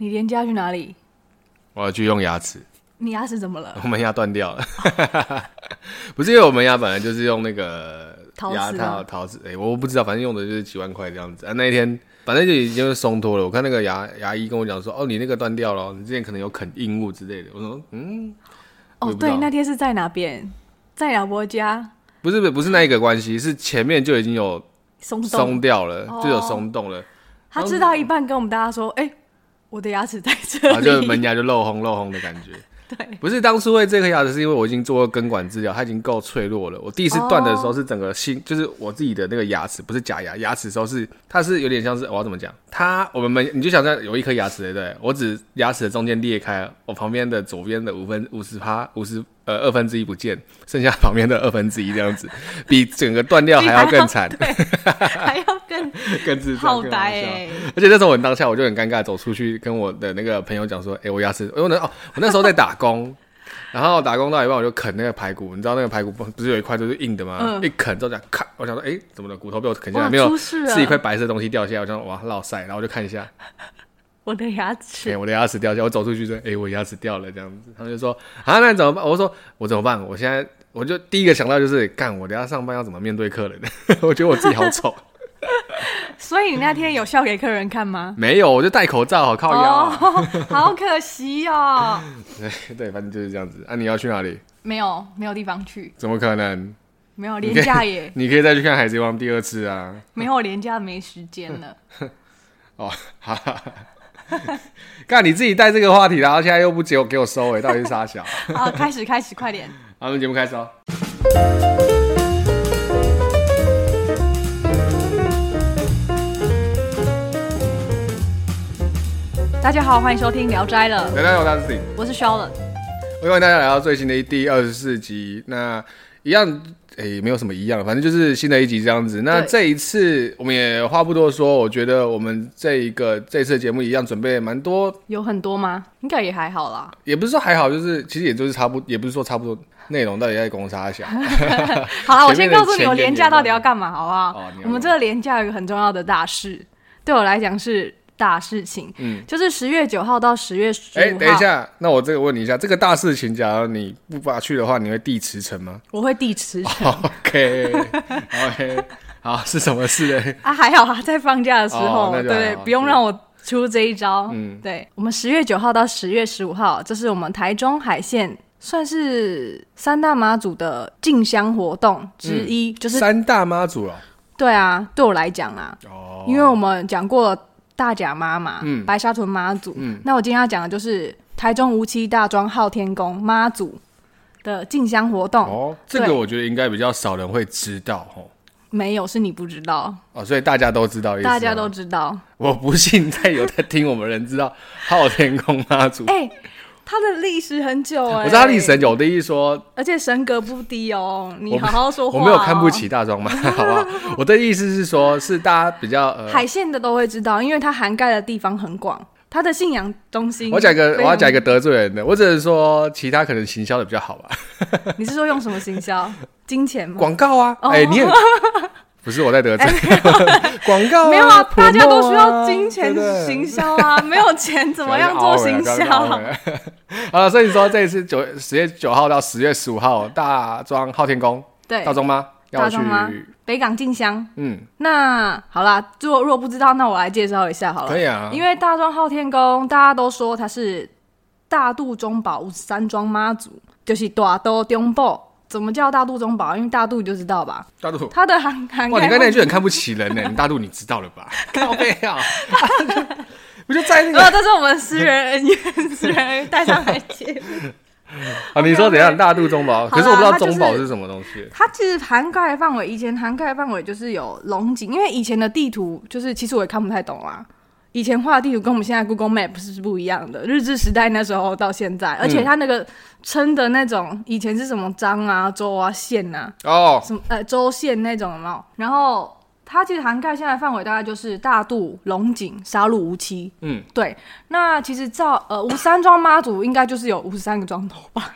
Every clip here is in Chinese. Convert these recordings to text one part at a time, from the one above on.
你连家去哪里？我要去用牙齿。你牙齿怎么了？我门牙断掉了。不是因为我门牙本来就是用那个牙套陶瓷，哎、欸，我不知道，反正用的就是几万块这样子啊。那一天反正就已经是松脱了。我看那个牙牙医跟我讲说，哦，你那个断掉了，你之前可能有啃硬物之类的。我说，嗯，哦，对，那天是在哪边？在老伯家？不是不是不是那一个关系，是前面就已经有松松掉了，哦、就有松动了。他知道一半跟我们大家说，哎、欸，我的牙齿在这里，然后就门牙就漏红漏红的感觉。对，不是当初为这颗牙齿，是因为我已经做过根管治疗，它已经够脆弱了。我第一次断的时候是整个新，oh. 就是我自己的那个牙齿，不是假牙，牙齿时候是它是有点像是我要怎么讲？它我们门你就想象有一颗牙齿，对不对？我只牙齿的中间裂开，我旁边的左边的五分五十趴五十呃二分之一不见，剩下旁边的二分之一这样子，比整个断掉还要更惨，还要更 更智障，好呆哎！而且那时候我当下我就很尴尬，走出去跟我的那个朋友讲说：“哎、欸，我牙齿，因为那哦，我那时候在打工。”然后打工到一半，我就啃那个排骨，你知道那个排骨不是有一块都是硬的吗？嗯、一啃之后这样咔，我想说，哎，怎么的骨头被我啃下来没有？是一块白色的东西掉下来，我想说哇，落塞，然后我就看一下，我的牙齿，哎，我的牙齿掉下，我走出去说，哎，我牙齿掉了这样子，他们就说啊，那你怎么办？我说我怎么办？我现在我就第一个想到就是干，我等下上班要怎么面对客人？我觉得我自己好丑。所以你那天有笑给客人看吗？没有，我就戴口罩，好靠腰，啊，oh, 好可惜哦。对对，反正就是这样子。啊，你要去哪里？没有，没有地方去。怎么可能？没有廉价耶你？你可以再去看《海贼王》第二次啊。没有廉价，没时间了。哦，好。干你自己带这个话题，然后现在又不接我，给我收尾，到底是啥小？好，开始，开始，快点。好，我们节目开始哦。大家好，欢迎收听《聊斋》了。大家好，我是 Dustin，我是 Charlotte。欢迎大家来到最新的第二十四集。那一样，哎、欸，没有什么一样，反正就是新的一集这样子。那这一次我们也话不多说，我觉得我们这一个这次的节目一样准备蛮多。有很多吗？应该也还好啦。也不是说还好，就是其实也就是差不，也不是说差不多内容到底在公差小。好了，我先告诉你，我连假到底要干嘛，好不好？哦、我们这个廉价有一个很重要的大事，对我来讲是。大事情，嗯，就是十月九号到十月十五等一下，那我这个问你一下，这个大事情，假如你不发去的话，你会递辞呈吗？我会递辞呈。OK，OK，好，是什么事呢？啊，还好啊，在放假的时候，对对，不用让我出这一招。嗯，对，我们十月九号到十月十五号，这是我们台中海线算是三大妈祖的进香活动之一，就是三大妈祖哦。对啊，对我来讲啊，哦，因为我们讲过了。大甲妈妈，嗯，白沙屯妈祖，嗯，那我今天要讲的就是台中无期大庄昊天宫妈祖的进香活动。哦，这个我觉得应该比较少人会知道哦。没有，是你不知道哦，所以大家都知道，大家都知道。我不信再有在听我们人知道昊天宫妈祖。哎、欸。它的历史很久哎、欸，我知道历史很久。我的意思说，而且神格不低哦。你好好说话、哦，我没有看不起大庄嘛？好不好？我的意思是说，是大家比较、呃、海线的都会知道，因为它涵盖的地方很广，它的信仰中心。我讲一个，我要讲一个得罪人的，我只是说其他可能行销的比较好吧。你是说用什么行销？金钱吗？广告啊！哎、oh. 欸，你也。不是我在得罪。广告，没有啊，大家都需要金钱行销啊，没有钱怎么样做行销？好了，所以说这一次九十月九号到十月十五号，大庄昊天宫，对，大庄妈要去北港进香。嗯，那好啦，如果如果不知道，那我来介绍一下好了。可以啊，因为大庄昊天宫大家都说它是大肚中宝五十三庄妈祖，就是大肚中宝。怎么叫大肚中宝？因为大肚你就知道吧。大肚，它的 涵涵盖。哇，你刚才那句很看不起人呢。你大肚你知道了吧？靠背啊！我就在那个。哦，这是我们私人恩怨，私人带上来接。啊，你说怎样？大肚中宝？可是我不知道中宝是什么东西。它其实涵盖范围，以前涵盖范围就是有龙井，因为以前的地图就是其实我也看不太懂啊。以前画的地图跟我们现在 Google Map 是不一样的，日治时代那时候到现在，而且它那个称的那种以前是什么章啊、州啊、县啊，哦，什么呃州县那种有没有？然后它其实涵盖现在范围大概就是大肚、龙井、沙鹿、无期，嗯，对。那其实照呃五十三庄妈祖应该就是有五十三个庄头吧。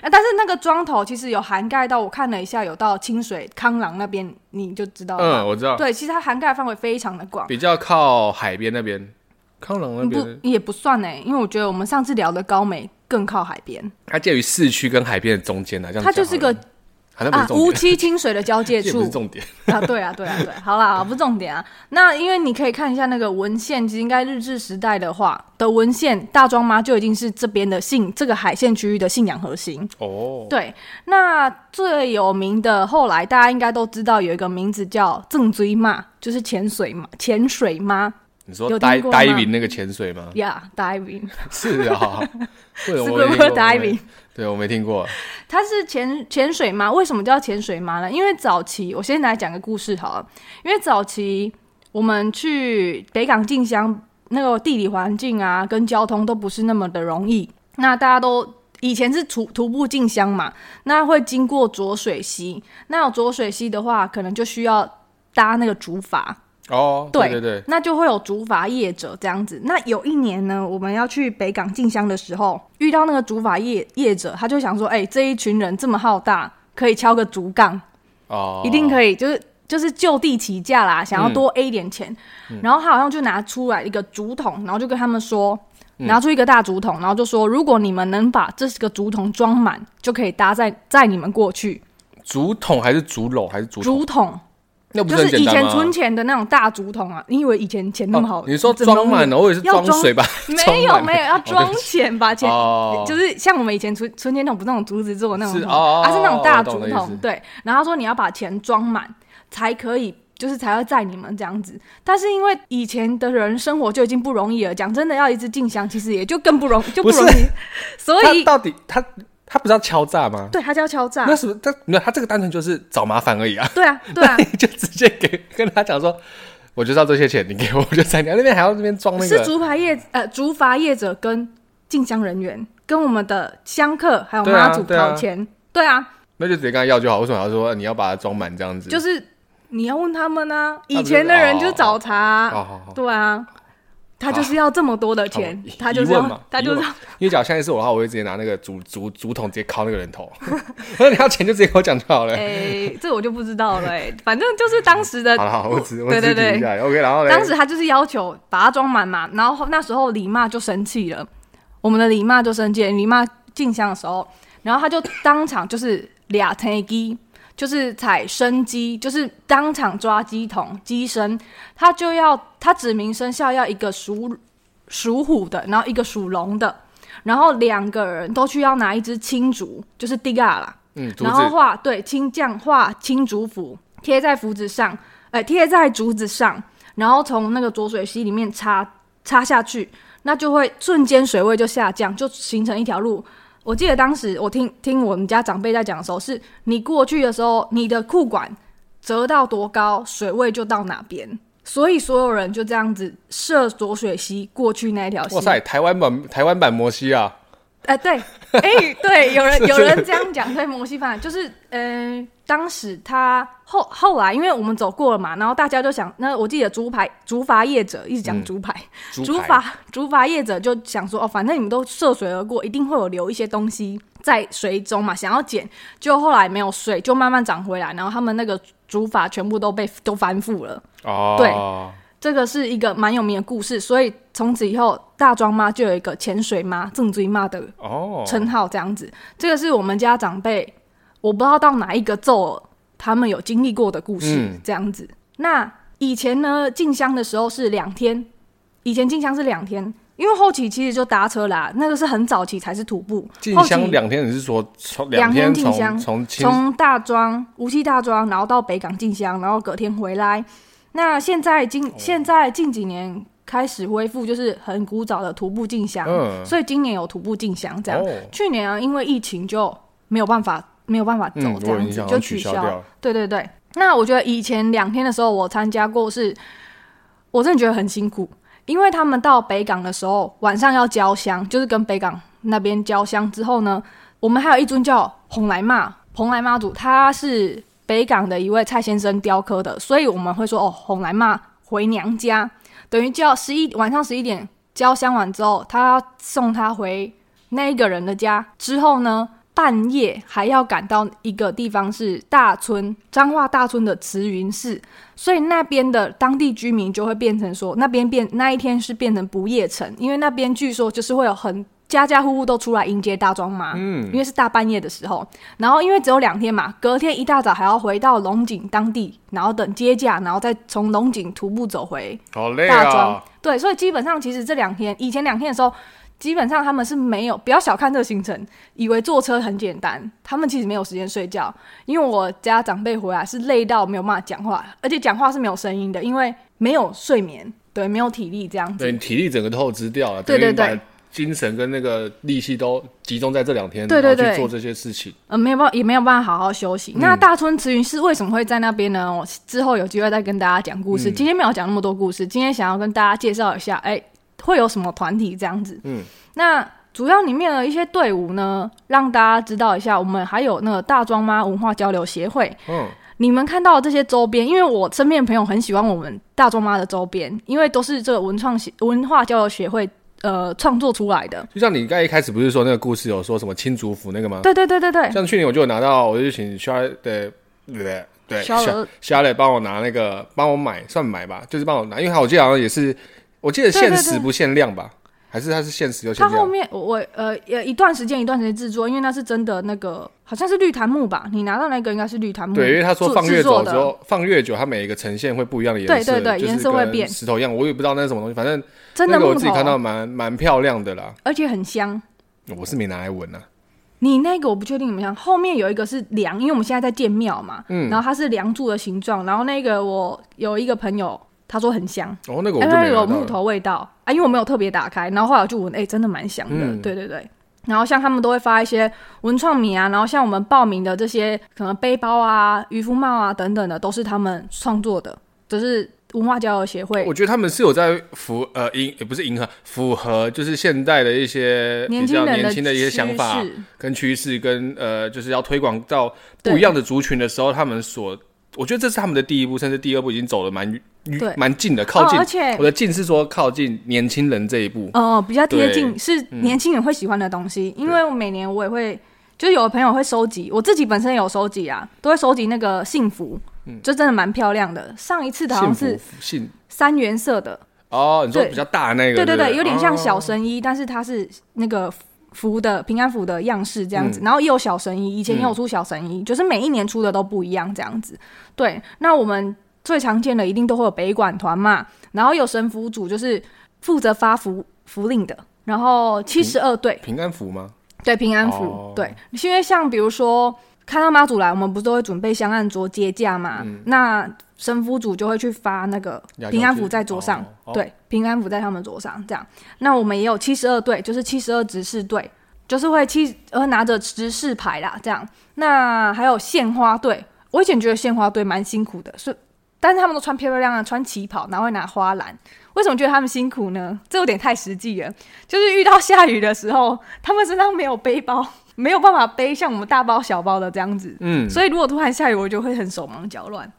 啊、但是那个庄头其实有涵盖到，我看了一下，有到清水康朗那边，你就知道了。嗯，我知道。对，其实它涵盖范围非常的广，比较靠海边那边。康朗那边不也不算呢，因为我觉得我们上次聊的高美更靠海边，它介于市区跟海边的中间呢，这样它就是个。啊，乌七清水的交界处，不是重点啊，对啊，对啊，对，好啦，不是重点啊。那因为你可以看一下那个文献，其实应该日治时代的话的文献，大庄妈就已经是这边的信，这个海线区域的信仰核心哦。对，那最有名的后来大家应该都知道有一个名字叫郑追妈，就是潜水嘛，潜水妈。你说 diving 那个潜水吗？Yeah，diving 是啊，是不是 diving？对，我没听过。它是潜潜水妈，为什么叫潜水妈呢？因为早期，我先来讲个故事好了。因为早期我们去北港进香，那个地理环境啊，跟交通都不是那么的容易。那大家都以前是徒徒步进香嘛，那会经过浊水溪。那有浊水溪的话，可能就需要搭那个竹筏。哦，对对对，那就会有竹筏业者这样子。那有一年呢，我们要去北港进香的时候，遇到那个竹筏业业者，他就想说：“哎、欸，这一群人这么浩大，可以敲个竹杠，哦，一定可以，就是就是就地起价啦，想要多 A 一点钱。嗯”然后他好像就拿出来一个竹筒，然后就跟他们说，拿出一个大竹筒，然后就说：“如果你们能把这个竹筒装满，就可以搭载载你们过去。”竹筒还是竹篓还是竹竹筒？那不是就是以前存钱的那种大竹筒啊！你以为以前钱那么好？哦、你说装满了，我以为是装水吧？没有没有，要装钱把钱，哦、就是像我们以前存存钱筒，不是那种竹子做的那种桶，它是，、那种大竹筒。对，然后他说你要把钱装满才可以，就是才会载你们这样子。但是因为以前的人生活就已经不容易了，讲真的，要一直进香，其实也就更不容就不容易。所以到底他。他不是要敲诈吗？对，他叫敲诈。那是不是他没有？他这个单纯就是找麻烦而已啊。对啊，对啊，你就直接给跟他讲说，我就要这些钱，你给我，我就在你那边还要那边装那个。是竹筏业呃，竹筏业者跟进香人员跟我们的香客还有妈祖讨钱。对啊，那就直接跟他要就好。为什么要说你要把它装满这样子？就是你要问他们啊，以前的人就找茬。对啊。他就是要这么多的钱，啊、他就是要，他就。因为假如现在是我的话，我会直接拿那个竹竹竹筒直接敲那个人头。他说你要钱就直接给我讲就好了。哎、欸，这我就不知道了、欸。哎，反正就是当时的。好了好，我只我对对对，OK。然后当时他就是要求把它装满嘛，然后那时候李妈就生气了，我们的李妈就生气，李妈进香的时候，然后他就当场就是俩天机。就是采生鸡，就是当场抓鸡桶鸡生，他就要他指明生肖要一个属属虎的，然后一个属龙的，然后两个人都需要拿一支青竹，就是地嘎啦，嗯，然后画对青将画青竹符贴在符纸上，哎、欸，贴在竹子上，然后从那个浊水溪里面插插下去，那就会瞬间水位就下降，就形成一条路。我记得当时我听听我们家长辈在讲的时候，是你过去的时候，你的裤管折到多高，水位就到哪边，所以所有人就这样子涉浊水溪过去那一条溪。哇塞，台湾版台湾版摩西啊！哎、欸，对，哎、欸，对，有人有人这样讲，对，摩西饭就是，嗯、呃，当时他后后来，因为我们走过了嘛，然后大家就想，那我记得竹排竹筏业者一直讲竹排，竹筏竹筏业者就想说，哦，反正你们都涉水而过，一定会有留一些东西在水中嘛，想要捡，就后来没有水，就慢慢涨回来，然后他们那个竹筏全部都被都翻覆了，哦，对。这个是一个蛮有名的故事，所以从此以后大庄妈就有一个潜水妈、正追妈的称号，这样子。Oh. 这个是我们家长辈，我不知道到哪一个奏他们有经历过的故事，嗯、这样子。那以前呢，进香的时候是两天，以前进香是两天，因为后期其实就搭车啦，那个是很早期才是徒步。进香两天，你是说从两天进香，从从大庄无锡大庄，然后到北港进香，然后隔天回来。那现在今现在近几年开始恢复，就是很古早的徒步进香，嗯、所以今年有徒步进香这样。哦、去年啊，因为疫情就没有办法没有办法走这样子，嗯、就取消。取消对对对。那我觉得以前两天的时候我参加过是，是我真的觉得很辛苦，因为他们到北港的时候晚上要交香，就是跟北港那边交香之后呢，我们还有一尊叫蓬莱妈蓬莱妈祖，他是。北港的一位蔡先生雕刻的，所以我们会说哦，红来骂回娘家，等于叫十一晚上十一点交香完之后，他要送他回那一个人的家。之后呢，半夜还要赶到一个地方，是大村彰化大村的慈云寺，所以那边的当地居民就会变成说，那边变那一天是变成不夜城，因为那边据说就是会有很家家户户都出来迎接大庄妈，嗯，因为是大半夜的时候，然后因为只有两天嘛，隔天一大早还要回到龙井当地，然后等接驾，然后再从龙井徒步走回好累啊，大庄，对，所以基本上其实这两天以前两天的时候。基本上他们是没有，不要小看这个行程，以为坐车很简单，他们其实没有时间睡觉。因为我家长辈回来是累到没有办法讲话，而且讲话是没有声音的，因为没有睡眠，对，没有体力这样子。对，体力整个透支掉了，对对对，精神跟那个力气都集中在这两天，对对对，去做这些事情。呃，没有办法，也没有办法好好休息。嗯、那大村慈云寺为什么会在那边呢？我之后有机会再跟大家讲故事。嗯、今天没有讲那么多故事，今天想要跟大家介绍一下，哎、欸，会有什么团体这样子？嗯，那。主要里面的一些队伍呢，让大家知道一下，我们还有那个大庄妈文化交流协会。嗯，你们看到的这些周边，因为我身边的朋友很喜欢我们大庄妈的周边，因为都是这个文创协文化交流协会呃创作出来的。就像你刚才一开始不是说那个故事有说什么青竹服那个吗？对对对对对。像去年我就有拿到，我就请肖的对对对肖肖磊帮我拿那个帮我买算买吧，就是帮我拿，因为我记得好像也是，我记得限时不限量吧。对对对还是它是限时就限？它后面我呃呃一段时间一段时间制作，因为那是真的那个好像是绿檀木吧？你拿到那个应该是绿檀木。对，因为他说放越久之后，放越久，它每一个呈现会不一样的颜色。对对对，颜色会变。石头一样，我也不知道那是什么东西，反正真的我自己看到蛮蛮漂亮的啦，而且很香。我是没拿来闻呐。你那个我不确定怎么样。后面有一个是梁，因为我们现在在建庙嘛，嗯，然后它是梁柱的形状，然后那个我有一个朋友。他说很香哦，那个我就没有、木头味道啊，因为我没有特别打开，然后后来我就闻，哎、欸，真的蛮香的，嗯、对对对。然后像他们都会发一些文创米啊，然后像我们报名的这些可能背包啊、渔夫帽啊等等的，都是他们创作的，就是文化交流协会。我觉得他们是有在符呃迎也不是迎合符合，就是现代的一些比较年轻的一些想法跟趋势，跟呃就是要推广到不一样的族群的时候，他们所。我觉得这是他们的第一步，甚至第二步已经走了蛮蛮近的，靠近。而且我的近是说靠近年轻人这一步。哦，比较贴近是年轻人会喜欢的东西。因为我每年我也会，就有的朋友会收集，我自己本身有收集啊，都会收集那个幸福，就真的蛮漂亮的。上一次的好像是幸三原色的哦，你说比较大的那个，对对对，有点像小神医，但是它是那个。符的平安符的样式这样子，嗯、然后也有小神医，以前也有出小神医，嗯、就是每一年出的都不一样这样子。对，那我们最常见的一定都会有北管团嘛，然后有神符组，就是负责发符符令的，然后七十二对平安符吗？对，平安符，哦、对，因为像比如说看到妈祖来，我们不是都会准备香案桌接驾嘛，嗯、那。神父组就会去发那个平安符在桌上，哦、对，平安符在他们桌上这样。那我们也有七十二队，就是七十二执事队，就是会七呃拿着执事牌啦，这样。那还有献花队，我以前觉得献花队蛮辛苦的，是，但是他们都穿漂漂亮亮，穿旗袍，然后会拿花篮。为什么觉得他们辛苦呢？这有点太实际了。就是遇到下雨的时候，他们身上没有背包，没有办法背像我们大包小包的这样子。嗯，所以如果突然下雨，我就会很手忙脚乱。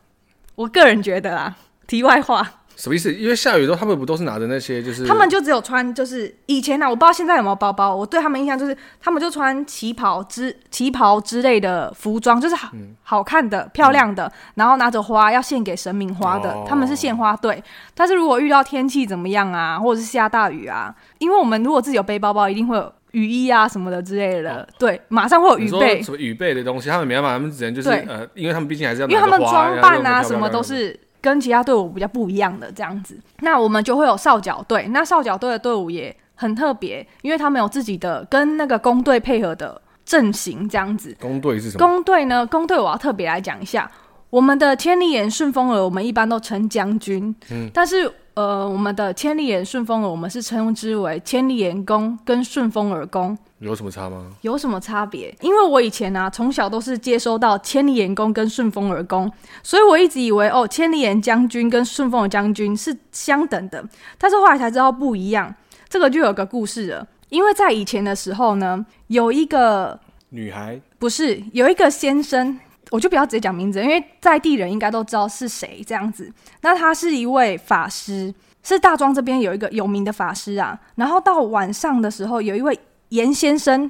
我个人觉得啊，题外话，什么意思？因为下雨的时候，他们不都是拿着那些，就是他们就只有穿，就是以前呢、啊，我不知道现在有没有包包。我对他们印象就是，他们就穿旗袍之旗袍之类的服装，就是好、嗯、好看的、漂亮的，嗯、然后拿着花要献给神明花的，哦、他们是献花队。但是如果遇到天气怎么样啊，或者是下大雨啊，因为我们如果自己有背包包，一定会有。雨衣啊什么的之类的，哦、对，马上会有雨备。什么雨备的东西，他们没办法，他们只能就是呃，因为他们毕竟还是要，因为他们装扮啊什么都是跟其他队伍比较不一样的这样子。那我们就会有哨角队，那哨角队的队伍也很特别，因为他们有自己的跟那个工队配合的阵型这样子。工队是什么？工队呢？工队我要特别来讲一下，我们的千里眼顺风耳，我们一般都称将军，嗯，但是。呃，我们的千里眼顺风耳，我们是称之为千里眼功跟顺风耳功，有什么差吗？有什么差别？因为我以前呢、啊，从小都是接收到千里眼功跟顺风耳功，所以我一直以为哦，千里眼将军跟顺风耳将军是相等的，但是后来才知道不一样。这个就有个故事了，因为在以前的时候呢，有一个女孩，不是有一个先生。我就不要直接讲名字，因为在地人应该都知道是谁这样子。那他是一位法师，是大庄这边有一个有名的法师啊。然后到晚上的时候，有一位严先生，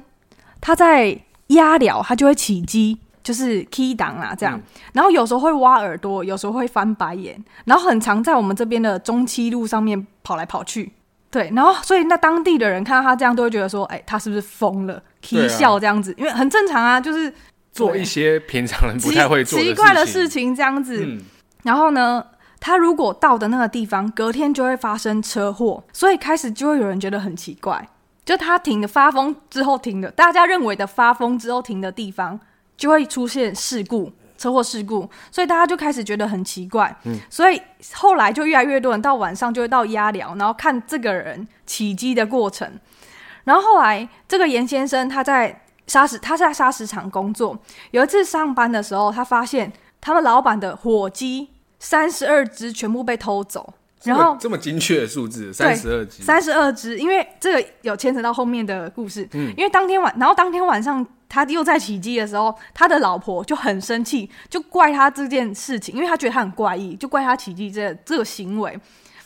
他在压疗，他就会起鸡，就是 key 档啊这样。嗯、然后有时候会挖耳朵，有时候会翻白眼，然后很常在我们这边的中七路上面跑来跑去。对，然后所以那当地的人看到他这样，都会觉得说，哎，他是不是疯了？啼笑这样子，因为很正常啊，就是做一些平常人不太会做的奇怪的事情这样子。嗯、然后呢，他如果到的那个地方，隔天就会发生车祸，所以开始就会有人觉得很奇怪，就他停的发疯之后停的，大家认为的发疯之后停的地方，就会出现事故。车祸事故，所以大家就开始觉得很奇怪，嗯，所以后来就越来越多人到晚上就会到压寮，然后看这个人起机的过程。然后后来这个严先生他在砂石，他在砂石场工作，有一次上班的时候，他发现他们老板的火鸡三十二只全部被偷走。然后这么精确的数字，三十二只，三十二只，因为这个有牵扯到后面的故事。嗯，因为当天晚，然后当天晚上他又在起乩的时候，他的老婆就很生气，就怪他这件事情，因为他觉得他很怪异，就怪他起乩这这个行为。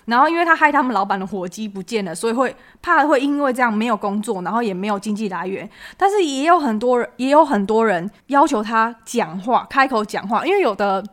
然后，因为他害他们老板的火鸡不见了，所以会怕会因为这样没有工作，然后也没有经济来源。但是也有很多人，也有很多人要求他讲话，开口讲话。因为有的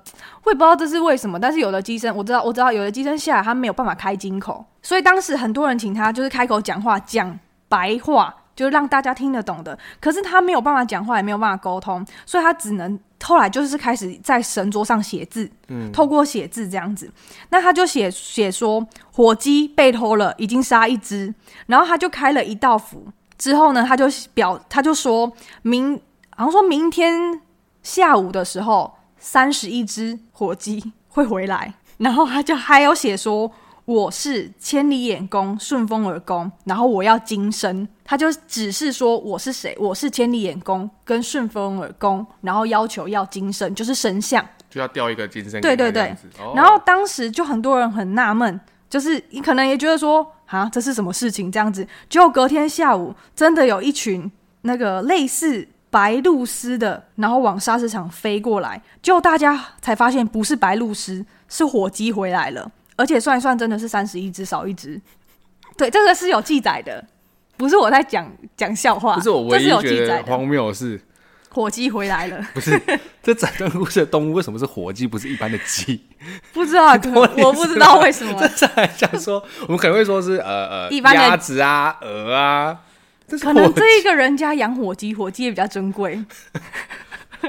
会不知道这是为什么，但是有的机身我知道，我知道有的机身下来他没有办法开金口，所以当时很多人请他就是开口讲话，讲白话。就是让大家听得懂的，可是他没有办法讲话，也没有办法沟通，所以他只能后来就是开始在神桌上写字，嗯，透过写字这样子。那他就写写说火鸡被偷了，已经杀一只，然后他就开了一道符，之后呢，他就表他就说明，好像说明天下午的时候三十一只火鸡会回来，然后他就还有写说。我是千里眼公顺风耳公，然后我要金身，他就只是说我是谁，我是千里眼公跟顺风耳公，然后要求要金身，就是神像，就要雕一个金身。对对对，哦、然后当时就很多人很纳闷，就是你可能也觉得说啊，这是什么事情这样子？结果隔天下午，真的有一群那个类似白鹭鸶的，然后往沙石场飞过来，结果大家才发现不是白鹭鸶，是火鸡回来了。而且算一算，真的是三十一只少一只。对，这个是有记载的，不是我在讲讲笑话。不是我唯一觉得荒谬是，火鸡回来了。不是，这整段故事的动物为什么是火鸡，不是一般的鸡？不知道，我不知道为什么。这还想说，我们可能会说是呃呃，一般的鸭子啊，鹅啊。可能这一个人家养火鸡，火鸡也比较珍贵。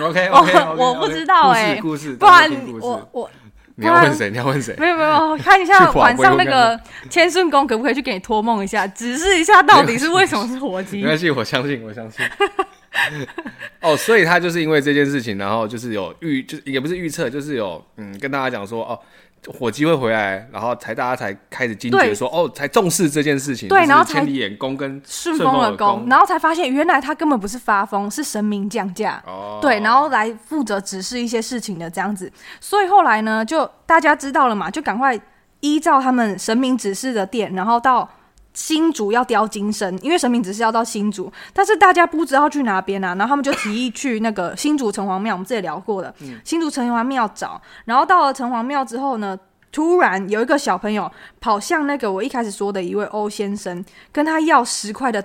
OK OK，我不知道哎，故事，不然我我。你要问谁？你要问谁？没有没有，看一下晚上那个千顺宫可不可以去给你托梦一下，指示一下到底是为什么是火鸡？没关系，我相信，我相信。哦，所以他就是因为这件事情，然后就是有预，就是也不是预测，就是有嗯跟大家讲说哦。火鸡会回来，然后才大家才开始惊觉说，哦，才重视这件事情。对，然后千里眼功跟顺风耳功，然后才发现原来他根本不是发疯，是神明降价。哦，对，然后来负责指示一些事情的这样子。所以后来呢，就大家知道了嘛，就赶快依照他们神明指示的店，然后到。新竹要雕金身，因为神明只是要到新竹，但是大家不知道去哪边啊，然后他们就提议去那个新竹城隍庙，我们之前聊过的，嗯、新竹城隍庙找，然后到了城隍庙之后呢，突然有一个小朋友跑向那个我一开始说的一位欧先生，跟他要十块的，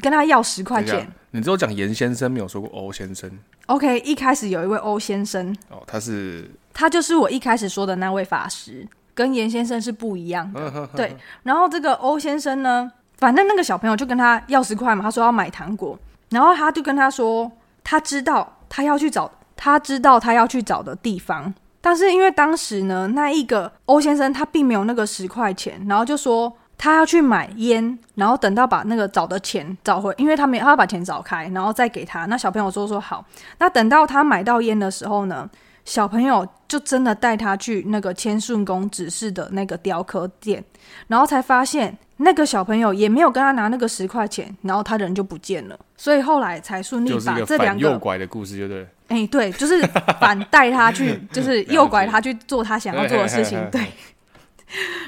跟他要十块钱。你只有讲严先生，没有说过欧先生。OK，一开始有一位欧先生，哦，他是，他就是我一开始说的那位法师。跟严先生是不一样的，对。然后这个欧先生呢，反正那个小朋友就跟他要十块嘛，他说要买糖果，然后他就跟他说，他知道他要去找，他知道他要去找的地方，但是因为当时呢，那一个欧先生他并没有那个十块钱，然后就说他要去买烟，然后等到把那个找的钱找回，因为他没他要把钱找开，然后再给他。那小朋友说说好，那等到他买到烟的时候呢，小朋友就真的带他去那个千顺宫指示的那个雕刻店，然后才发现那个小朋友也没有跟他拿那个十块钱，然后他人就不见了。所以后来才顺利把这两个诱拐的故事，就对。哎，对，就是反带他去，就是诱拐他去做他想要做的事情。对。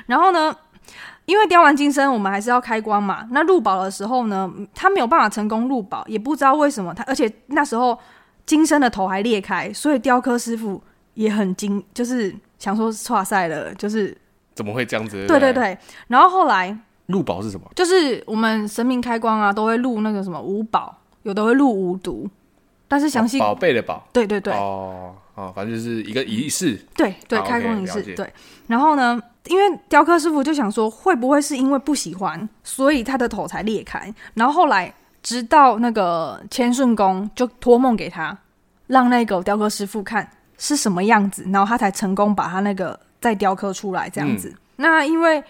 然后呢，因为雕完金身，我们还是要开光嘛。那入宝的时候呢，他没有办法成功入宝，也不知道为什么他，而且那时候。金身的头还裂开，所以雕刻师傅也很惊，就是想说挫赛了，就是怎么会这样子？对对对。然后后来入宝是什么？就是我们神明开光啊，都会入那个什么五宝，有的会入无毒，但是详细宝贝的宝，对对对，哦哦，反正就是一个仪式，对对，开工仪式，对。然后呢，因为雕刻师傅就想说，会不会是因为不喜欢，所以他的头才裂开？然后后来直到那个千顺公就托梦给他，让那个雕刻师傅看是什么样子，然后他才成功把他那个再雕刻出来这样子。嗯、那因为。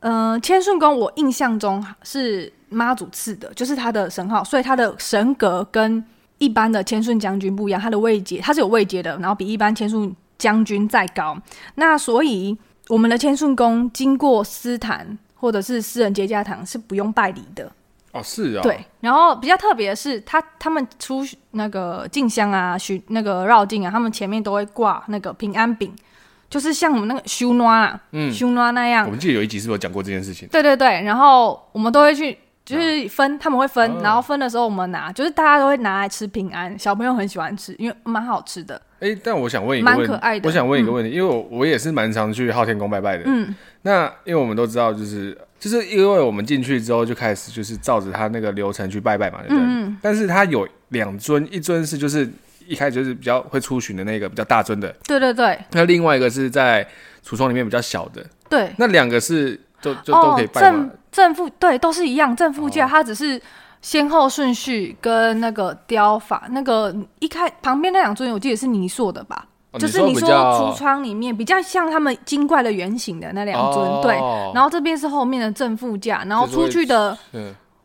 嗯、呃，千顺公我印象中是妈祖赐的，就是他的神号，所以他的神格跟一般的千顺将军不一样，他的位阶他是有位阶的，然后比一般千顺将军再高。那所以我们的千顺公经过私坛或者是私人结驾堂是不用拜礼的哦，是啊、哦，对。然后比较特别的是，他他们出那个进香啊，许那个绕境啊，他们前面都会挂那个平安饼。就是像我们那个修诺啊，嗯，修诺那样。我们记得有一集是不是有讲过这件事情？对对对，然后我们都会去，就是分，啊、他们会分，啊、然后分的时候我们拿，就是大家都会拿来吃平安，小朋友很喜欢吃，因为蛮好吃的。哎、欸，但我想问一个问题，蛮可爱的。我想问一个问题，嗯、因为我我也是蛮常去昊天宫拜拜的。嗯，那因为我们都知道，就是就是因为我们进去之后就开始就是照着他那个流程去拜拜嘛，对不对？嗯。但是他有两尊，一尊是就是。一开始就是比较会出巡的那个比较大尊的，对对对。那另外一个是在橱窗里面比较小的，对。那两个是就就都可以拜吗？正正副对都是一样，正副驾它只是先后顺序跟那个雕法，那个一开旁边那两尊我记得是泥塑的吧？就是你说橱窗里面比较像他们精怪的原型的那两尊，对。然后这边是后面的正副驾，然后出去的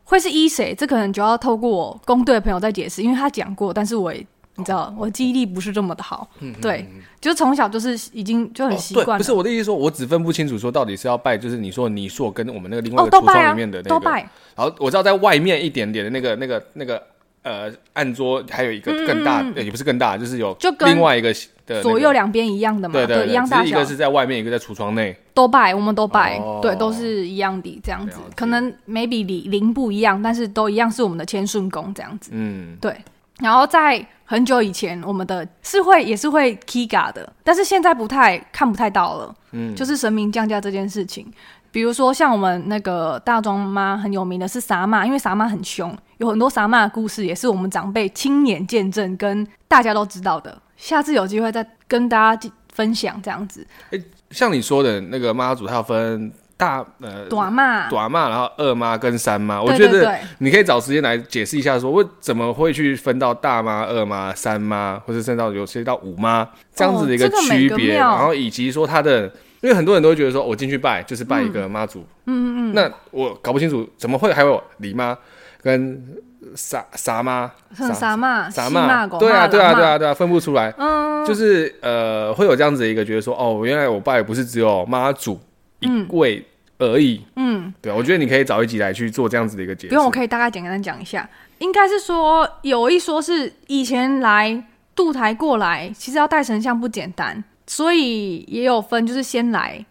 会是依谁？这可能就要透过我工队的朋友再解释，因为他讲过，但是我也。你知道我记忆力不是这么的好，嗯、对，就是从小就是已经就很习惯、哦。不是我的意思说，我只分不清楚说到底是要拜，就是你说你说跟我们那个另外一个橱窗里面的那个。都拜。然后我知道在外面一点点的那个那个那个呃案桌，还有一个更大，嗯嗯也不是更大，就是有就另外一个的、那个、左右两边一样的嘛，对一样大小。一个是在外面，一个在橱窗内。都拜，我们都拜，哦、对，都是一样的这样子。可能 maybe 零零不一样，但是都一样是我们的千顺宫这样子。嗯，对。然后在很久以前，我们的是会也是会 Kiga 的，但是现在不太看不太到了。嗯，就是神明降价这件事情，比如说像我们那个大庄妈很有名的是傻妈，因为傻妈很凶，有很多傻妈的故事也是我们长辈亲眼见证，跟大家都知道的。下次有机会再跟大家分享这样子。欸，像你说的那个妈祖，它要分。大呃，短妈，短妈，然后二妈跟三妈，我觉得你可以找时间来解释一下，说我怎么会去分到大妈、二妈、三妈，或者甚至到有些到五妈这样子的一个区别，然后以及说他的，因为很多人都会觉得说我进去拜就是拜一个妈祖，嗯嗯嗯，那我搞不清楚怎么会还有李妈跟啥啥妈、啥妈、啥妈，对啊对啊对啊对啊，分不出来，嗯，就是呃会有这样子的一个觉得说哦，原来我拜不是只有妈祖一位。而已，嗯，对，我觉得你可以找一集来去做这样子的一个解释。不用，我可以大概简单讲一下。应该是说有一说是以前来渡台过来，其实要带神像不简单，所以也有分，就是先来，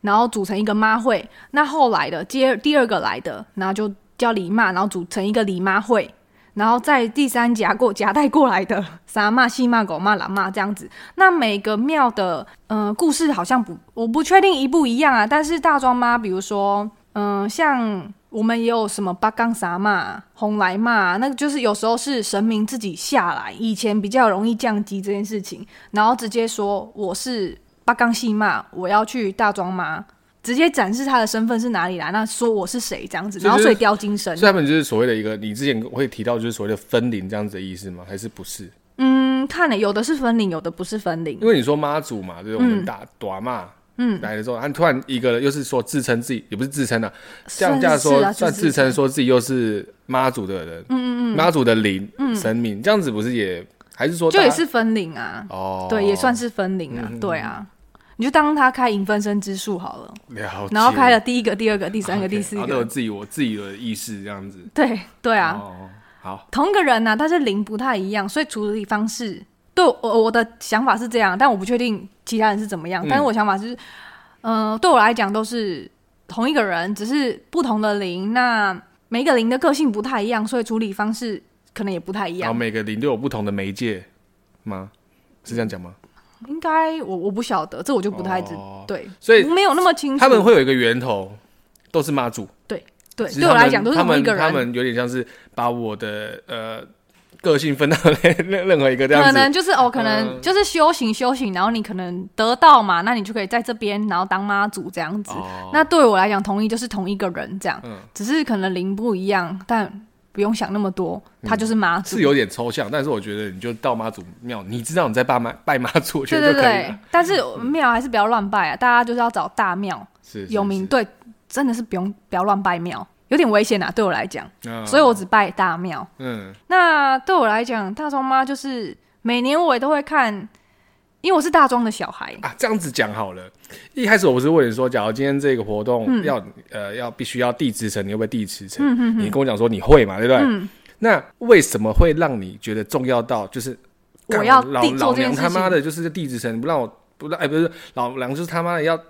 然后组成一个妈会。那后来的接第二个来的，然后就叫李妈，然后组成一个李妈会。然后在第三夹过夹带过来的 三妈、四妈、五妈、六妈这样子，那每个庙的呃故事好像不，我不确定一不一样啊。但是大庄妈，比如说，嗯、像我们也有什么八杠啥嘛、红来嘛，那个就是有时候是神明自己下来，以前比较容易降级这件事情，然后直接说我是八杠细嘛，我要去大庄妈。直接展示他的身份是哪里来，那说我是谁这样子，然后所以雕金身。所以他们就是所谓的一个，你之前会提到就是所谓的分灵这样子的意思吗？还是不是？嗯，看了有的是分灵，有的不是分灵。因为你说妈祖嘛，就是我们打短嘛，嗯，来的时候，他突然一个又是说自称自己，也不是自称啊，这样这样说算自称说自己又是妈祖的人，嗯嗯嗯，妈祖的灵神明，这样子不是也还是说就也是分灵啊？哦，对，也算是分灵啊，对啊。你就当他开影分身之术好了。然后开了第一个、第二个、第三个、第四个，都有自己我自己的意识这样子。对对啊，好，同一个人呐，但是灵不太一样，所以处理方式，对我我的想法是这样，但我不确定其他人是怎么样。但是我想法是，嗯，对我来讲都是同一个人，只是不同的灵。那每个灵的个性不太一样，所以处理方式可能也不太一样。然后每个灵都有不同的媒介吗？是这样讲吗？应该我我不晓得，这我就不太知、哦、对，所以没有那么清楚。他们会有一个源头，都是妈祖。对，对，对我来讲都是同一个人。他们有点像是把我的呃。个性分到 任任何一个这样子，可能就是哦，可能就是修行修行，然后你可能得到嘛，那你就可以在这边，然后当妈祖这样子。哦、那对我来讲，同一就是同一个人这样，嗯、只是可能灵不一样，但不用想那么多，他就是妈祖、嗯。是有点抽象，但是我觉得你就到妈祖庙，你知道你在拜妈 拜妈祖，我觉得就可以。对对对，但是庙还是不要乱拜啊，大家就是要找大庙，是有名，对，真的是不用不要乱拜庙。有点危险啊，对我来讲，哦、所以我只拜大庙。嗯，那对我来讲，大庄妈就是每年我也都会看，因为我是大庄的小孩啊。这样子讲好了，一开始我不是问你说，假如今天这个活动要、嗯、呃要必须要递辞呈，你会不会递辞呈？嗯、哼哼你跟我讲说你会嘛，对不对？嗯、那为什么会让你觉得重要到就是我要老老娘他妈的，就是递辞呈不让我不让哎，不是老娘就是他妈的要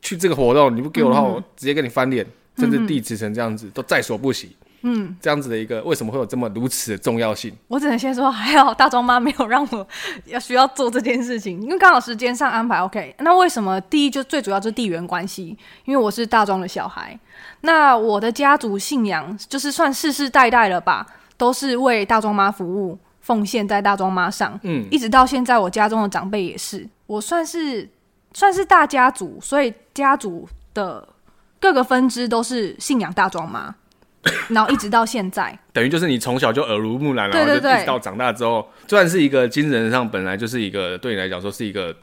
去这个活动，你不给我的话，嗯、我直接跟你翻脸。甚至递辞呈这样子都在所不惜。嗯，这样子的一个为什么会有这么如此的重要性？我只能先说，还好大庄妈没有让我要需要做这件事情，因为刚好时间上安排 OK。那为什么？第一就最主要就是地缘关系，因为我是大庄的小孩，那我的家族信仰就是算世世代代了吧，都是为大庄妈服务奉献在大庄妈上。嗯，一直到现在，我家中的长辈也是，我算是算是大家族，所以家族的。各个分支都是信仰大庄妈，然后一直到现在，等于就是你从小就耳濡目染，然后就一直到长大之后，就算是一个精神上本来就是一个对你来讲说是一个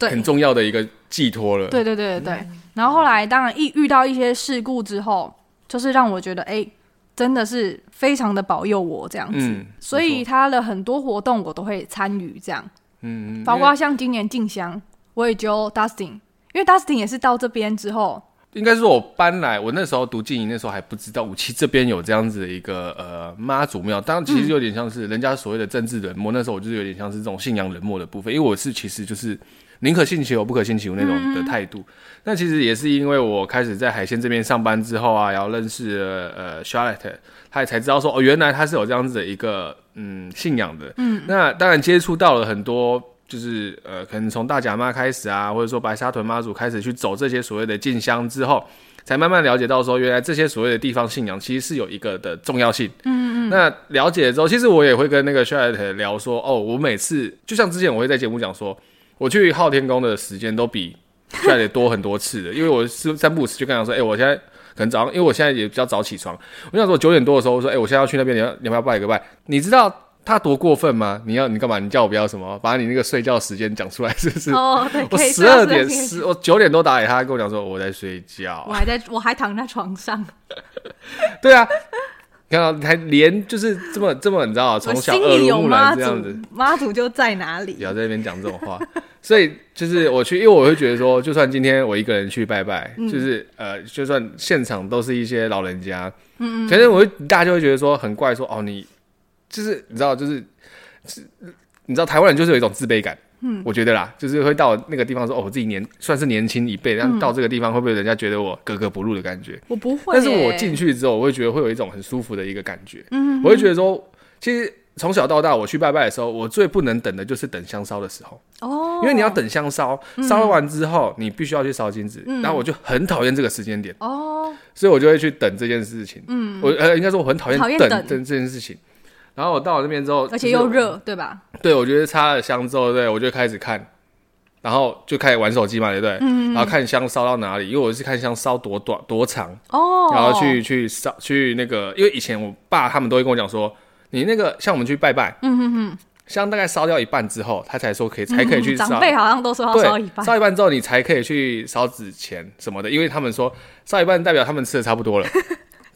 很重要的一个寄托了。对对对对对。然后后来当然一遇到一些事故之后，就是让我觉得哎、欸，真的是非常的保佑我这样子。嗯、所以他的很多活动我都会参与这样。嗯，包括像今年进香，我也就 Dustin，因为 Dustin 也是到这边之后。应该是我搬来，我那时候读静营，那时候还不知道五期这边有这样子的一个呃妈祖庙，当然其实有点像是人家所谓的政治冷漠。嗯、那时候我就是有点像是这种信仰冷漠的部分，因为我是其实就是宁可信其有不可信其无那种的态度。嗯、那其实也是因为我开始在海鲜这边上班之后啊，然后认识了呃 Charlotte，他也才知道说哦，原来他是有这样子的一个嗯信仰的。嗯，那当然接触到了很多。就是呃，可能从大甲妈开始啊，或者说白沙屯妈祖开始去走这些所谓的进香之后，才慢慢了解到说，原来这些所谓的地方信仰其实是有一个的重要性。嗯嗯。那了解了之后，其实我也会跟那个 Charlotte 聊说，哦，我每次就像之前我会在节目讲说，我去昊天宫的时间都比 Charlotte 多很多次的，因为我是三不五时就跟他说，哎、欸，我现在可能早上，因为我现在也比较早起床，我想说九点多的时候我说，哎、欸，我现在要去那边，你要你要不要拜个拜？你知道？他多过分吗？你要你干嘛？你叫我不要什么？把你那个睡觉时间讲出来，是不是？哦，对，我十二点十，我九点多打给他，跟我讲说我在睡觉，我还在我还躺在床上。对啊，你看到还连就是这么这么，你知道从小耳濡目染这样子，妈祖就在哪里？不要在那边讲这种话。所以就是我去，因为我会觉得说，就算今天我一个人去拜拜，嗯、就是呃，就算现场都是一些老人家，嗯嗯，反正我会大家就会觉得说很怪說，说哦你。就是你知道，就是是，你知道台湾人就是有一种自卑感，嗯，我觉得啦，就是会到那个地方说，哦，我自己年算是年轻一辈，但到这个地方会不会人家觉得我格格不入的感觉？我不会，但是我进去之后，我会觉得会有一种很舒服的一个感觉，嗯，我会觉得说，其实从小到大我去拜拜的时候，我最不能等的就是等香烧的时候，哦，因为你要等香烧，烧完之后，你必须要去烧金纸，然后我就很讨厌这个时间点，哦，所以我就会去等这件事情，嗯，我呃应该说我很讨厌等。等这件事情。然后我到了那边之后，而且又热，对吧？对，我觉得插了香之后，对，我就开始看，然后就开始玩手机嘛，对不对？嗯，然后看香烧到哪里，因为我是看香烧多短多长哦，然后去去烧去那个，因为以前我爸他们都会跟我讲说，你那个像我们去拜拜，嗯嗯嗯，香大概烧掉一半之后，他才说可以才可以去烧。长辈好像都说要烧一半，烧一半之后你才可以去烧纸钱什么的，因为他们说烧一半代表他们吃的差不多了。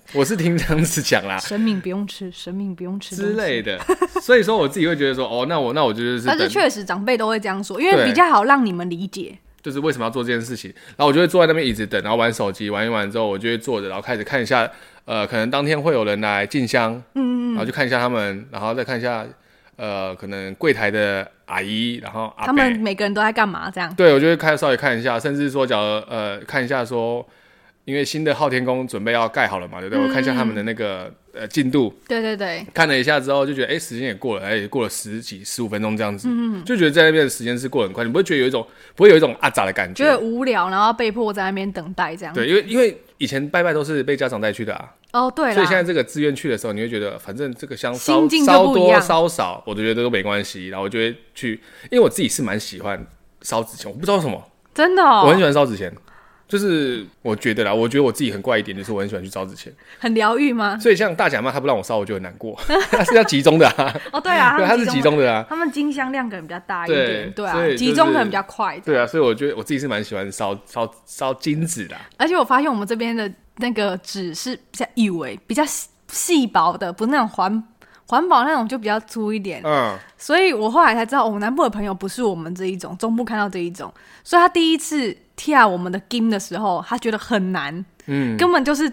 我是听这样子讲啦，神明不用吃，神明不用吃之类的，所以说我自己会觉得说，哦，那我那我觉得是，但是确实长辈都会这样说，因为比较好让你们理解，就是为什么要做这件事情。然后我就会坐在那边一直等，然后玩手机，玩一玩之后，我就会坐着，然后开始看一下，呃，可能当天会有人来进香，嗯，然后就看一下他们，然后再看一下，呃，可能柜台的阿姨，然后阿他们每个人都在干嘛？这样，对，我就会开稍微看一下，甚至说，假如呃，看一下说。因为新的昊天宫准备要盖好了嘛，对不对？嗯、我看一下他们的那个呃进度。对对对。看了一下之后，就觉得哎、欸，时间也过了，哎，也过了十几、十五分钟这样子，嗯、就觉得在那边的时间是过得很快。你不会觉得有一种，不会有一种啊杂的感觉？觉得无聊，然后被迫在那边等待这样。对，因为因为以前拜拜都是被家长带去的啊。哦，对，所以现在这个自愿去的时候，你会觉得反正这个香烧烧多烧少，我都觉得都没关系。然后我就会去，因为我自己是蛮喜欢烧纸钱，我不知道为什么，真的、哦，我很喜欢烧纸钱。就是我觉得啦，我觉得我自己很怪一点，就是我很喜欢去烧纸钱，很疗愈吗？所以像大甲妈她不让我烧，我就很难过。它是要集中的啊。哦，对啊，对，它是集中的啊。他们金香量可能比较大一点，对，对啊，就是、集中可能比较快。对啊，所以我觉得我自己是蛮喜欢烧烧烧金纸的。而且我发现我们这边的那个纸是比较以为比较细薄的，不是那种环环保那种，就比较粗一点。嗯，所以我后来才知道，我、哦、南部的朋友不是我们这一种，中部看到这一种，所以他第一次。跳我们的 game 的时候，他觉得很难，嗯，根本就是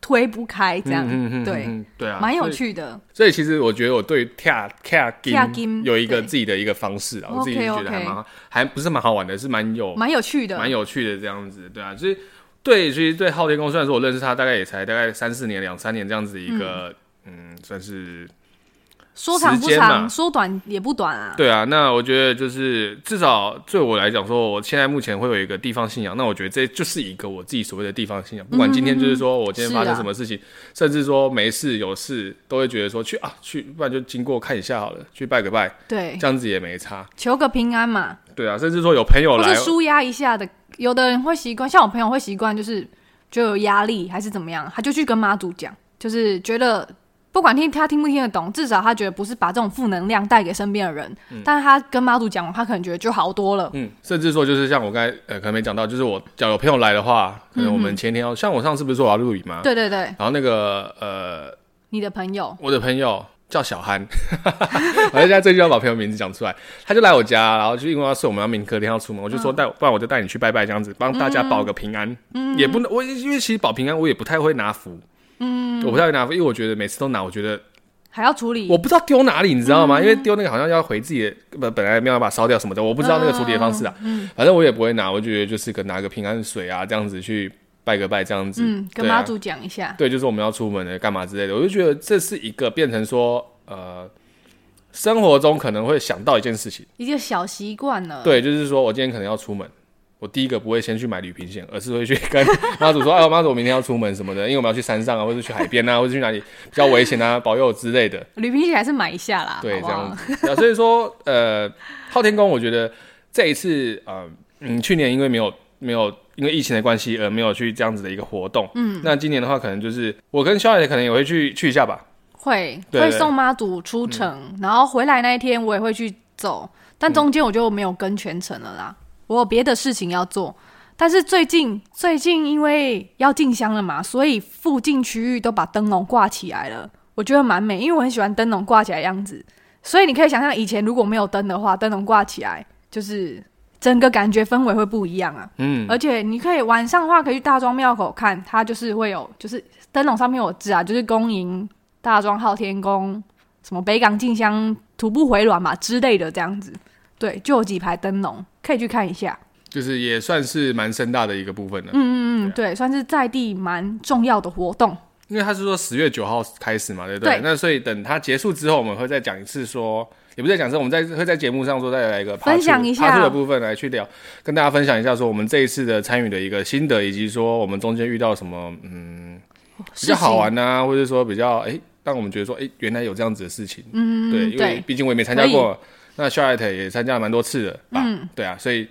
推不开这样，嗯嗯嗯、对、嗯、对啊，蛮有趣的。所。所以其实我觉得我对跳跳 game 有一个自己的一个方式啊，我自己觉得还蛮还不是蛮好玩的，是蛮有蛮有趣的，蛮有趣的这样子，对啊，所以对，其实对昊天宫，虽然说我认识他大概也才大概三四年、两三年这样子一个，嗯，嗯算是。说长不长，说短也不短啊。对啊，那我觉得就是至少对我来讲，说我现在目前会有一个地方信仰，那我觉得这就是一个我自己所谓的地方信仰。不管今天就是说我今天发生什么事情，甚至说没事有事，都会觉得说去啊去，不然就经过看一下好了，去拜个拜。对，这样子也没差，求个平安嘛。对啊，甚至说有朋友来，或是舒压一下的。有的人会习惯，像我朋友会习惯，就是就有压力还是怎么样，他就去跟妈祖讲，就是觉得。不管听他听不听得懂，至少他觉得不是把这种负能量带给身边的人。嗯、但是他跟妈祖讲，他可能觉得就好多了。嗯，甚至说就是像我刚才呃可能没讲到，就是我假如有朋友来的话，可能我们前天要、嗯、像我上次不是说我要录影吗？对对对。然后那个呃，你的朋友，我的朋友叫小憨，我现在最近要把朋友名字讲出来，他就来我家，然后就因为要是我们要明隔天要出门，我就说带，嗯、不然我就带你去拜拜这样子，帮大家保个平安。嗯，也不能我因为其实保平安我也不太会拿符。嗯，我不太会拿，因为我觉得每次都拿，我觉得还要处理，我不知道丢哪里，你知道吗？嗯、因为丢那个好像要回自己的，本本来没有办法烧掉什么的，我不知道那个处理的方式啊。嗯，反正我也不会拿，我觉得就是个拿个平安水啊，这样子去拜个拜，这样子。嗯，跟妈祖讲一下。对，就是我们要出门的，干嘛之类的，我就觉得这是一个变成说，呃，生活中可能会想到一件事情，一个小习惯了。对，就是说我今天可能要出门。我第一个不会先去买旅平险，而是会去跟 妈祖说：“哎，妈祖，我明天要出门什么的，因为我们要去山上啊，或者去海边啊，或者去哪里比较危险啊，保佑之类的。”旅平险还是买一下啦。对，好好这样子。所以说，呃，昊天宫，我觉得这一次，呃，嗯，去年因为没有没有因为疫情的关系而没有去这样子的一个活动。嗯。那今年的话，可能就是我跟肖姐可能也会去去一下吧。会会送妈祖出城，嗯，然后回来那一天我也会去走，但中间我就没有跟全程了啦。我有别的事情要做，但是最近最近因为要进香了嘛，所以附近区域都把灯笼挂起来了，我觉得蛮美，因为我很喜欢灯笼挂起来的样子。所以你可以想象，以前如果没有灯的话，灯笼挂起来就是整个感觉氛围会不一样啊。嗯，而且你可以晚上的话可以去大庄庙口看，它就是会有，就是灯笼上面有字啊，就是恭迎大庄昊天宫，什么北港进香、徒步回銮嘛之类的这样子。对，就有几排灯笼，可以去看一下。就是也算是蛮盛大的一个部分了。嗯嗯嗯，对，对，算是在地蛮重要的活动。因为他是说十月九号开始嘛，对不对？对。那所以等他结束之后，我们会再讲一次说，也不再讲，是我们在会在节目上说再来一个分享一下的部分来去聊，跟大家分享一下说我们这一次的参与的一个心得，以及说我们中间遇到什么嗯比较好玩啊，或者说比较哎让我们觉得说哎原来有这样子的事情。嗯，对，因为毕竟我也没参加过。那 Charlotte 也参加了蛮多次的吧？嗯，对啊，所以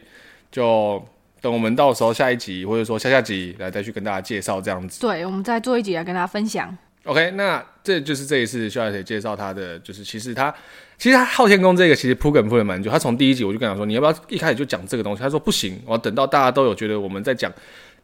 就等我们到时候下一集或者说下下集来再去跟大家介绍这样子。对，我们再做一集来跟大家分享。OK，那这就是这一次 Charlotte 介绍他的，就是其实他其实他昊天宫这个其实铺梗铺了蛮久。他从第一集我就跟他说，你要不要一开始就讲这个东西？他说不行，我要等到大家都有觉得我们在讲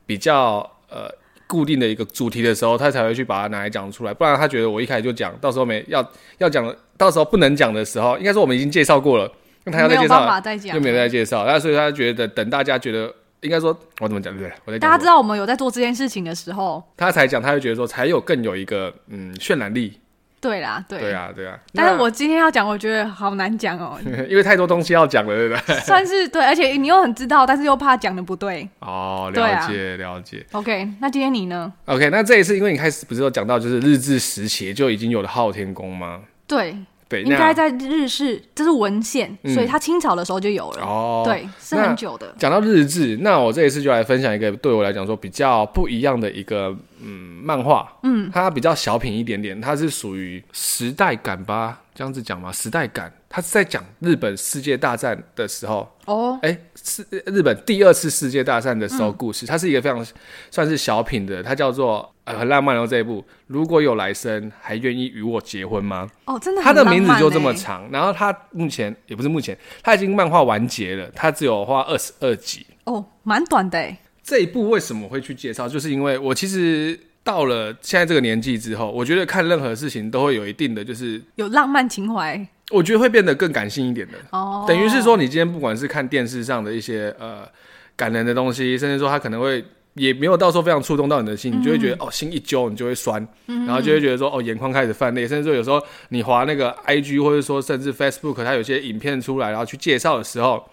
比较呃。固定的一个主题的时候，他才会去把它拿来讲出来，不然他觉得我一开始就讲，到时候没要要讲，到时候不能讲的时候，应该说我们已经介绍过了，那他要再介绍，就没有再介绍，那所以他觉得等大家觉得应该说，我怎么讲对不对？我在大家知道我们有在做这件事情的时候，他才讲，他就觉得说才有更有一个嗯渲染力。对啦，对，对啊，对啊。但是我今天要讲，我觉得好难讲哦，因为太多东西要讲了，对不对？算是对，而且你又很知道，但是又怕讲的不对。哦，了解，了解。OK，那今天你呢？OK，那这一次因为你开始不是有讲到，就是日治时期就已经有了昊天宫吗？对，对，应该在日式，这是文献，嗯、所以它清朝的时候就有了。哦，对，是很久的。讲到日志，那我这一次就来分享一个对我来讲说比较不一样的一个嗯漫画，嗯，它比较小品一点点，它是属于时代感吧，这样子讲嘛，时代感，它是在讲日本世界大战的时候。哦，哎，是日本第二次世界大战的时候故事，嗯、它是一个非常算是小品的，它叫做呃很浪漫的这一部，如果有来生，还愿意与我结婚吗？哦，真的，它的名字就这么长，然后它目前也不是目前，它已经漫画完结了，它只有画二十二集。哦，蛮短的诶。这一部为什么会去介绍？就是因为我其实到了现在这个年纪之后，我觉得看任何事情都会有一定的就是有浪漫情怀。我觉得会变得更感性一点的。哦，等于是说，你今天不管是看电视上的一些呃感人的东西，甚至说他可能会也没有到时候非常触动到你的心，你就会觉得哦心一揪，你就会酸，然后就会觉得说哦眼眶开始泛泪，甚至说有时候你滑那个 IG 或者说甚至 Facebook，它有些影片出来，然后去介绍的时候，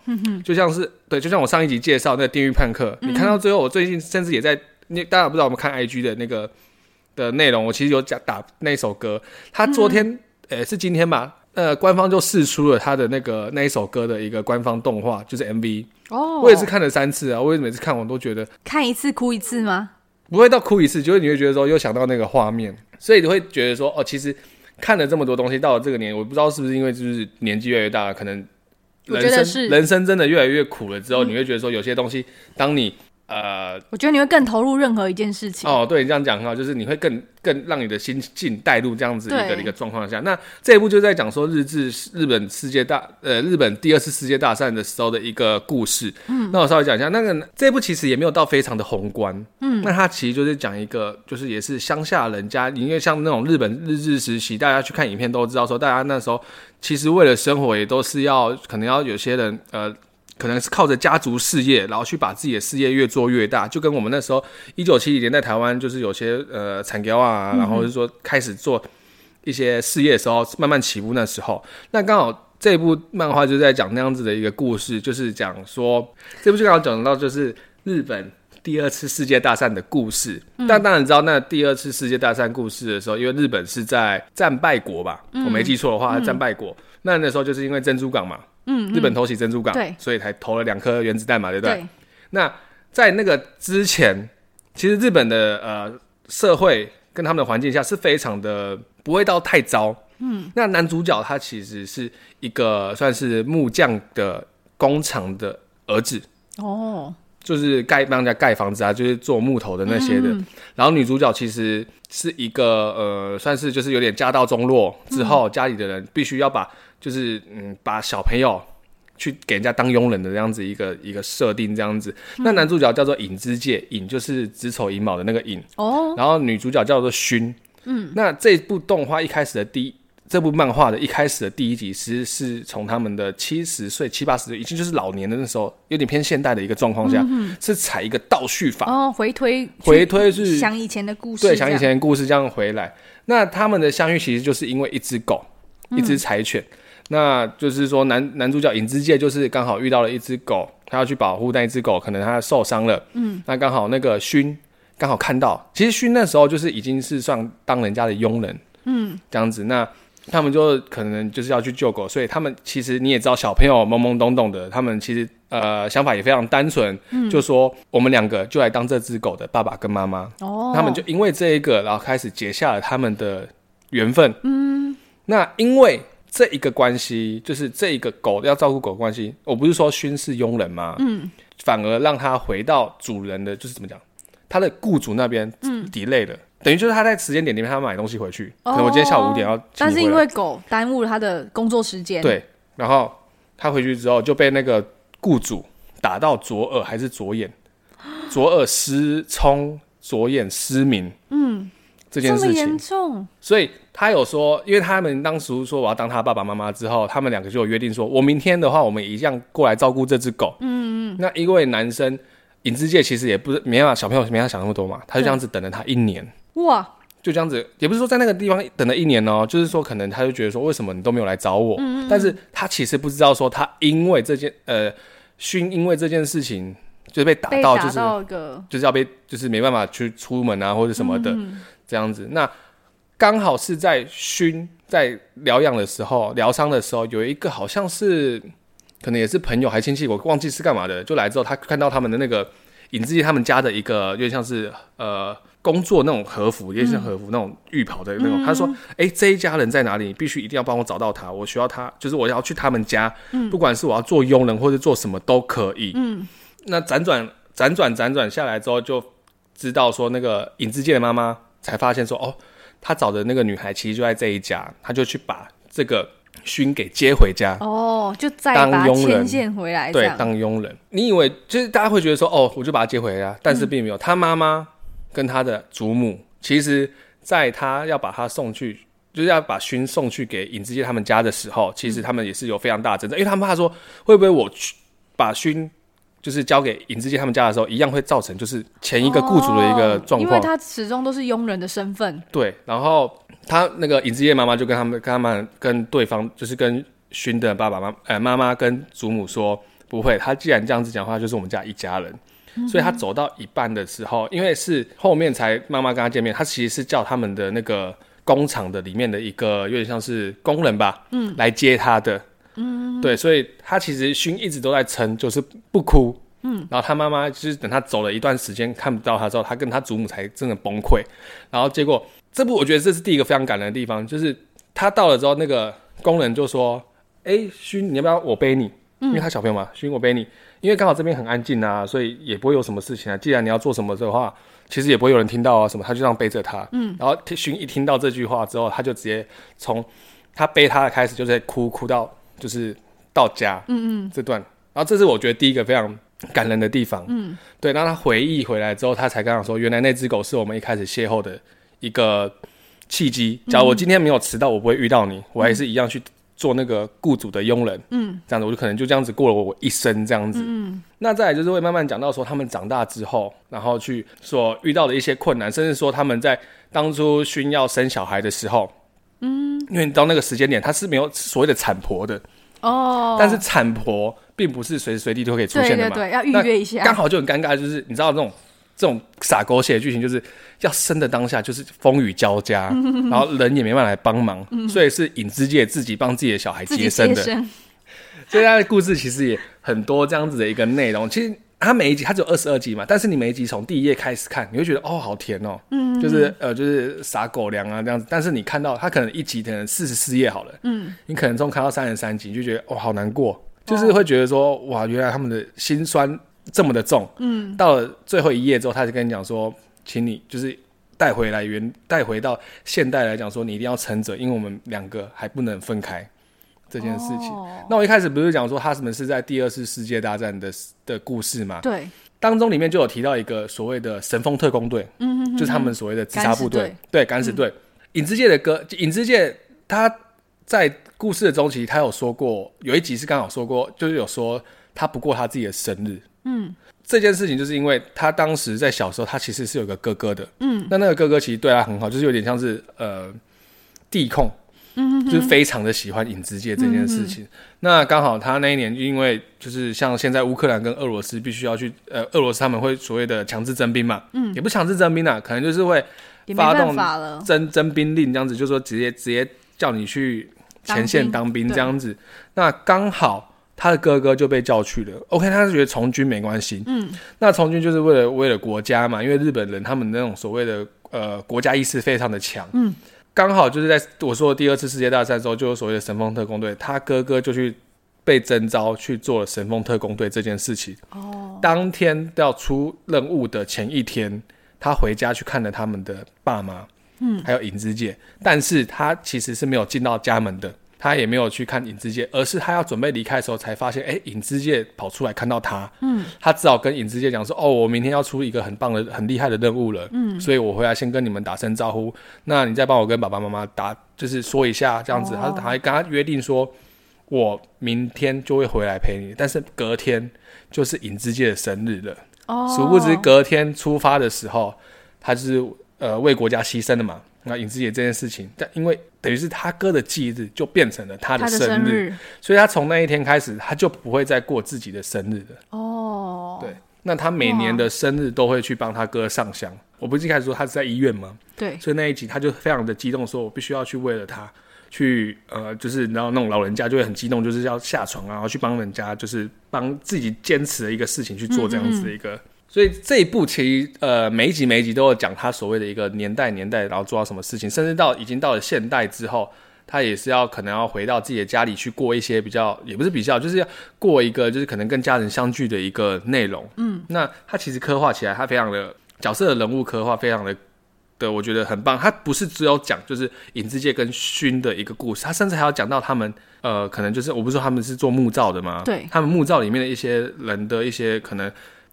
就像是对，就像我上一集介绍那个《地狱判客》，你看到最后，我最近甚至也在，你大家不知道我们看 IG 的那个的内容，我其实有讲打那首歌，他昨天呃是今天吧。呃，官方就释出了他的那个那一首歌的一个官方动画，就是 MV。哦，我也是看了三次啊，我也每次看完都觉得看一次哭一次吗？不会到哭一次，就是你会觉得说又想到那个画面，所以你会觉得说哦，其实看了这么多东西，到了这个年，我不知道是不是因为就是年纪越来越大，可能人生人生真的越来越苦了之后，嗯、你会觉得说有些东西，当你。呃，我觉得你会更投入任何一件事情。哦，对你这样讲很好，就是你会更更让你的心境带入这样子一个对一个状况下。那这一部就在讲说日治日本世界大呃日本第二次世界大战的时候的一个故事。嗯，那我稍微讲一下，那个这一部其实也没有到非常的宏观。嗯，那它其实就是讲一个，就是也是乡下人家，因为像那种日本日治时期，大家去看影片都知道说，大家那时候其实为了生活也都是要可能要有些人呃。可能是靠着家族事业，然后去把自己的事业越做越大，就跟我们那时候一九七几年在台湾，就是有些呃产业啊，然后是说开始做一些事业的时候，慢慢起步那时候。那刚好这部漫画就在讲那样子的一个故事，就是讲说这部就刚好讲到就是日本第二次世界大战的故事。嗯、但当然知道那第二次世界大战故事的时候，因为日本是在战败国吧，嗯、我没记错的话，战败国。嗯、那那时候就是因为珍珠港嘛。嗯，日本偷袭珍珠港，对，所以才投了两颗原子弹嘛，对不对？对。那在那个之前，其实日本的呃社会跟他们的环境下是非常的不会到太糟。嗯。那男主角他其实是一个算是木匠的工厂的儿子。哦。就是盖帮人家盖房子啊，就是做木头的那些的。嗯、然后女主角其实是一个呃，算是就是有点家道中落之后，嗯、家里的人必须要把。就是嗯，把小朋友去给人家当佣人的这样子一个一个设定，这样子。嗯、那男主角叫做影之介，影就是子丑寅卯的那个影哦。然后女主角叫做薰。嗯。那这部动画一开始的第一，这部漫画的一开始的第一集，其实是从他们的七十岁、七八十岁，已经就是老年的那时候，有点偏现代的一个状况下，嗯、是采一个倒叙法哦，回推回推是想以前的故事，对，想以前的故事这样回来。那他们的相遇其实就是因为一只狗，嗯、一只柴犬。那就是说男，男男主角影之介就是刚好遇到了一只狗，他要去保护那一只狗，可能他受伤了。嗯，那刚好那个薰刚好看到，其实薰那时候就是已经是算当人家的佣人。嗯，这样子，那他们就可能就是要去救狗，所以他们其实你也知道，小朋友懵懵懂懂的，他们其实呃想法也非常单纯，嗯，就说我们两个就来当这只狗的爸爸跟妈妈。哦，他们就因为这一个，然后开始结下了他们的缘分。嗯，那因为。这一个关系，就是这一个狗要照顾狗的关系。我不是说薰是佣人吗？嗯，反而让他回到主人的，就是怎么讲，他的雇主那边，嗯，delay 了，等于就是他在时间点里面他要买东西回去。哦，可能我今天下午五点要，但是因为狗耽误了他的工作时间。对，然后他回去之后就被那个雇主打到左耳还是左眼，左耳失聪，左眼失明。嗯。这件事情，所以他有说，因为他们当时说我要当他爸爸妈妈之后，他们两个就有约定说，我明天的话，我们一样过来照顾这只狗。嗯嗯。那因为男生影之界其实也不是没办法，小朋友没办法想那么多嘛，他就这样子等了他一年。哇！就这样子，也不是说在那个地方等了一年哦，就是说可能他就觉得说，为什么你都没有来找我？嗯嗯。但是他其实不知道说，他因为这件呃薰因为这件事情就是被打到，就是就是要被就是没办法去出门啊或者什么的。这样子，那刚好是在熏在疗养的时候，疗伤的时候，有一个好像是可能也是朋友还亲戚，我忘记是干嘛的，就来之后，他看到他们的那个尹志杰他们家的一个，有点像是呃工作那种和服，也像和服那种浴袍的那种。嗯、他说：“哎、欸，这一家人在哪里？你必须一定要帮我找到他，我需要他，就是我要去他们家，嗯、不管是我要做佣人或者做什么都可以。”嗯，那辗转辗转辗转下来之后，就知道说那个尹志杰的妈妈才发现说哦。他找的那个女孩其实就在这一家，他就去把这个勋给接回家。哦，就再把他牵线回来。对，当佣人。你以为就是大家会觉得说，哦，我就把他接回家，但是并没有。嗯、他妈妈跟他的祖母，其实在他要把他送去，就是要把勋送去给尹志杰他们家的时候，其实他们也是有非常大的争执，因为他们怕说会不会我去把勋。就是交给尹志杰他们家的时候，一样会造成就是前一个雇主的一个状况，因为他始终都是佣人的身份。对，然后他那个尹志杰妈妈就跟他们、跟他们、跟对方，就是跟勋的爸爸妈呃妈妈跟祖母说，不会，他既然这样子讲话，就是我们家一家人。嗯、所以他走到一半的时候，因为是后面才妈妈跟他见面，他其实是叫他们的那个工厂的里面的一个有点像是工人吧，嗯，来接他的。嗯，对，所以他其实勋一直都在撑，就是不哭。嗯，然后他妈妈就是等他走了一段时间看不到他之后，他跟他祖母才真的崩溃。然后结果这部我觉得这是第一个非常感人的地方，就是他到了之后，那个工人就说：“哎，勋，你要不要我背你？因为他小朋友嘛，勋我背你，因为刚好这边很安静啊，所以也不会有什么事情啊。既然你要做什么的话，其实也不会有人听到啊什么。他就这样背着他。嗯，然后勋一听到这句话之后，他就直接从他背他的开始就在哭，哭到。就是到家，嗯嗯，这段，然后这是我觉得第一个非常感人的地方，嗯，对。然后他回忆回来之后，他才刚刚说，原来那只狗是我们一开始邂逅的一个契机。假如我今天没有迟到，我不会遇到你，我还是一样去做那个雇主的佣人，嗯，这样子，我就可能就这样子过了我一生这样子。嗯，那再来就是会慢慢讲到说，他们长大之后，然后去所遇到的一些困难，甚至说他们在当初需要生小孩的时候。嗯，因为你到那个时间点，他是没有所谓的产婆的哦，但是产婆并不是随时随地都可以出现的嘛，对，对，对，要预约一下。刚好就很尴尬，就是你知道这种这种傻狗血的剧情，就是要生的当下就是风雨交加，嗯、然后人也没办法来帮忙，嗯、所以是影之界自己帮自己的小孩接生的。生 所以他的故事其实也很多这样子的一个内容，其实。他每一集，他只有二十二集嘛，但是你每一集从第一页开始看，你会觉得哦，好甜哦，嗯，就是呃，就是撒狗粮啊这样子。但是你看到他可能一集可能四十四页好了，嗯，你可能从看到三十三集就觉得哦，好难过，就是会觉得说哇，原来他们的心酸这么的重，嗯，到了最后一页之后，他就跟你讲说，请你就是带回来原带回到现代来讲说，你一定要撑着，因为我们两个还不能分开。这件事情，哦、那我一开始不是讲说他们是在第二次世界大战的的故事嘛？对，当中里面就有提到一个所谓的神风特工队，嗯哼哼哼，就是他们所谓的自杀部队，对，敢死队。影之界的歌，影之界他在故事的中期，他有说过，有一集是刚好说过，就是有说他不过他自己的生日，嗯，这件事情就是因为他当时在小时候，他其实是有个哥哥的，嗯，那那个哥哥其实对他很好，就是有点像是呃弟控。就是非常的喜欢影子界这件事情。嗯、那刚好他那一年，因为就是像现在乌克兰跟俄罗斯必须要去，呃，俄罗斯他们会所谓的强制征兵嘛，嗯，也不强制征兵啊，可能就是会发动征征兵令这样子，就是说直接直接叫你去前线当兵这样子。那刚好他的哥哥就被叫去了，OK，他是觉得从军没关系，嗯，那从军就是为了为了国家嘛，因为日本人他们那种所谓的呃国家意识非常的强，嗯。刚好就是在我说的第二次世界大战的时候，就有所谓的神风特工队，他哥哥就去被征召去做了神风特工队这件事情。哦，当天要出任务的前一天，他回家去看了他们的爸妈，嗯，还有影之界，但是他其实是没有进到家门的。他也没有去看影之界，而是他要准备离开的时候，才发现，哎，影之界跑出来看到他，嗯，他只好跟影之界讲说，哦，我明天要出一个很棒的、很厉害的任务了，嗯，所以我回来先跟你们打声招呼，那你再帮我跟爸爸妈妈打，就是说一下这样子，哦、他还跟他约定说，我明天就会回来陪你，但是隔天就是影之界的生日了，哦，殊不知隔天出发的时候，他就是呃为国家牺牲了嘛。那影之界这件事情，但因为等于是他哥的忌日，就变成了他的生日，生日，所以他从那一天开始，他就不会再过自己的生日了。哦，对。那他每年的生日都会去帮他哥上香。我不是一开始说他是在医院吗？对，所以那一集他就非常的激动，说我必须要去为了他去呃，就是然后那种老人家就会很激动，就是要下床啊，然后去帮人家，就是帮自己坚持的一个事情去做这样子的一个。嗯嗯所以这一部其实呃每一集每一集都有讲他所谓的一个年代年代，然后做到什么事情，甚至到已经到了现代之后，他也是要可能要回到自己的家里去过一些比较，也不是比较，就是要过一个就是可能跟家人相聚的一个内容。嗯，那他其实刻画起来，他非常的角色的人物刻画非常的的，我觉得很棒。他不是只有讲就是影之界跟薰的一个故事，他甚至还要讲到他们呃，可能就是我不是说他们是做木造的吗？对，他们木造里面的一些人的一些可能。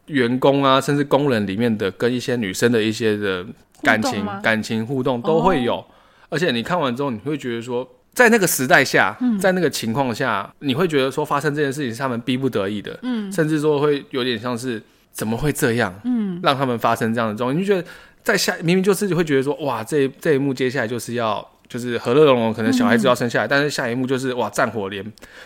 员工啊，甚至工人里面的跟一些女生的一些的感情、感情互动都会有。Oh. 而且你看完之后，你会觉得说，在那个时代下，嗯、在那个情况下，你会觉得说，发生这件事情是他们逼不得已的，嗯，甚至说会有点像是怎么会这样，嗯，让他们发生这样的状况。你就觉得在下明明就是会觉得说，哇，这一这一幕接下来就是要就是和乐融融，可能小孩子要生下来，嗯、但是下一幕就是哇，战火连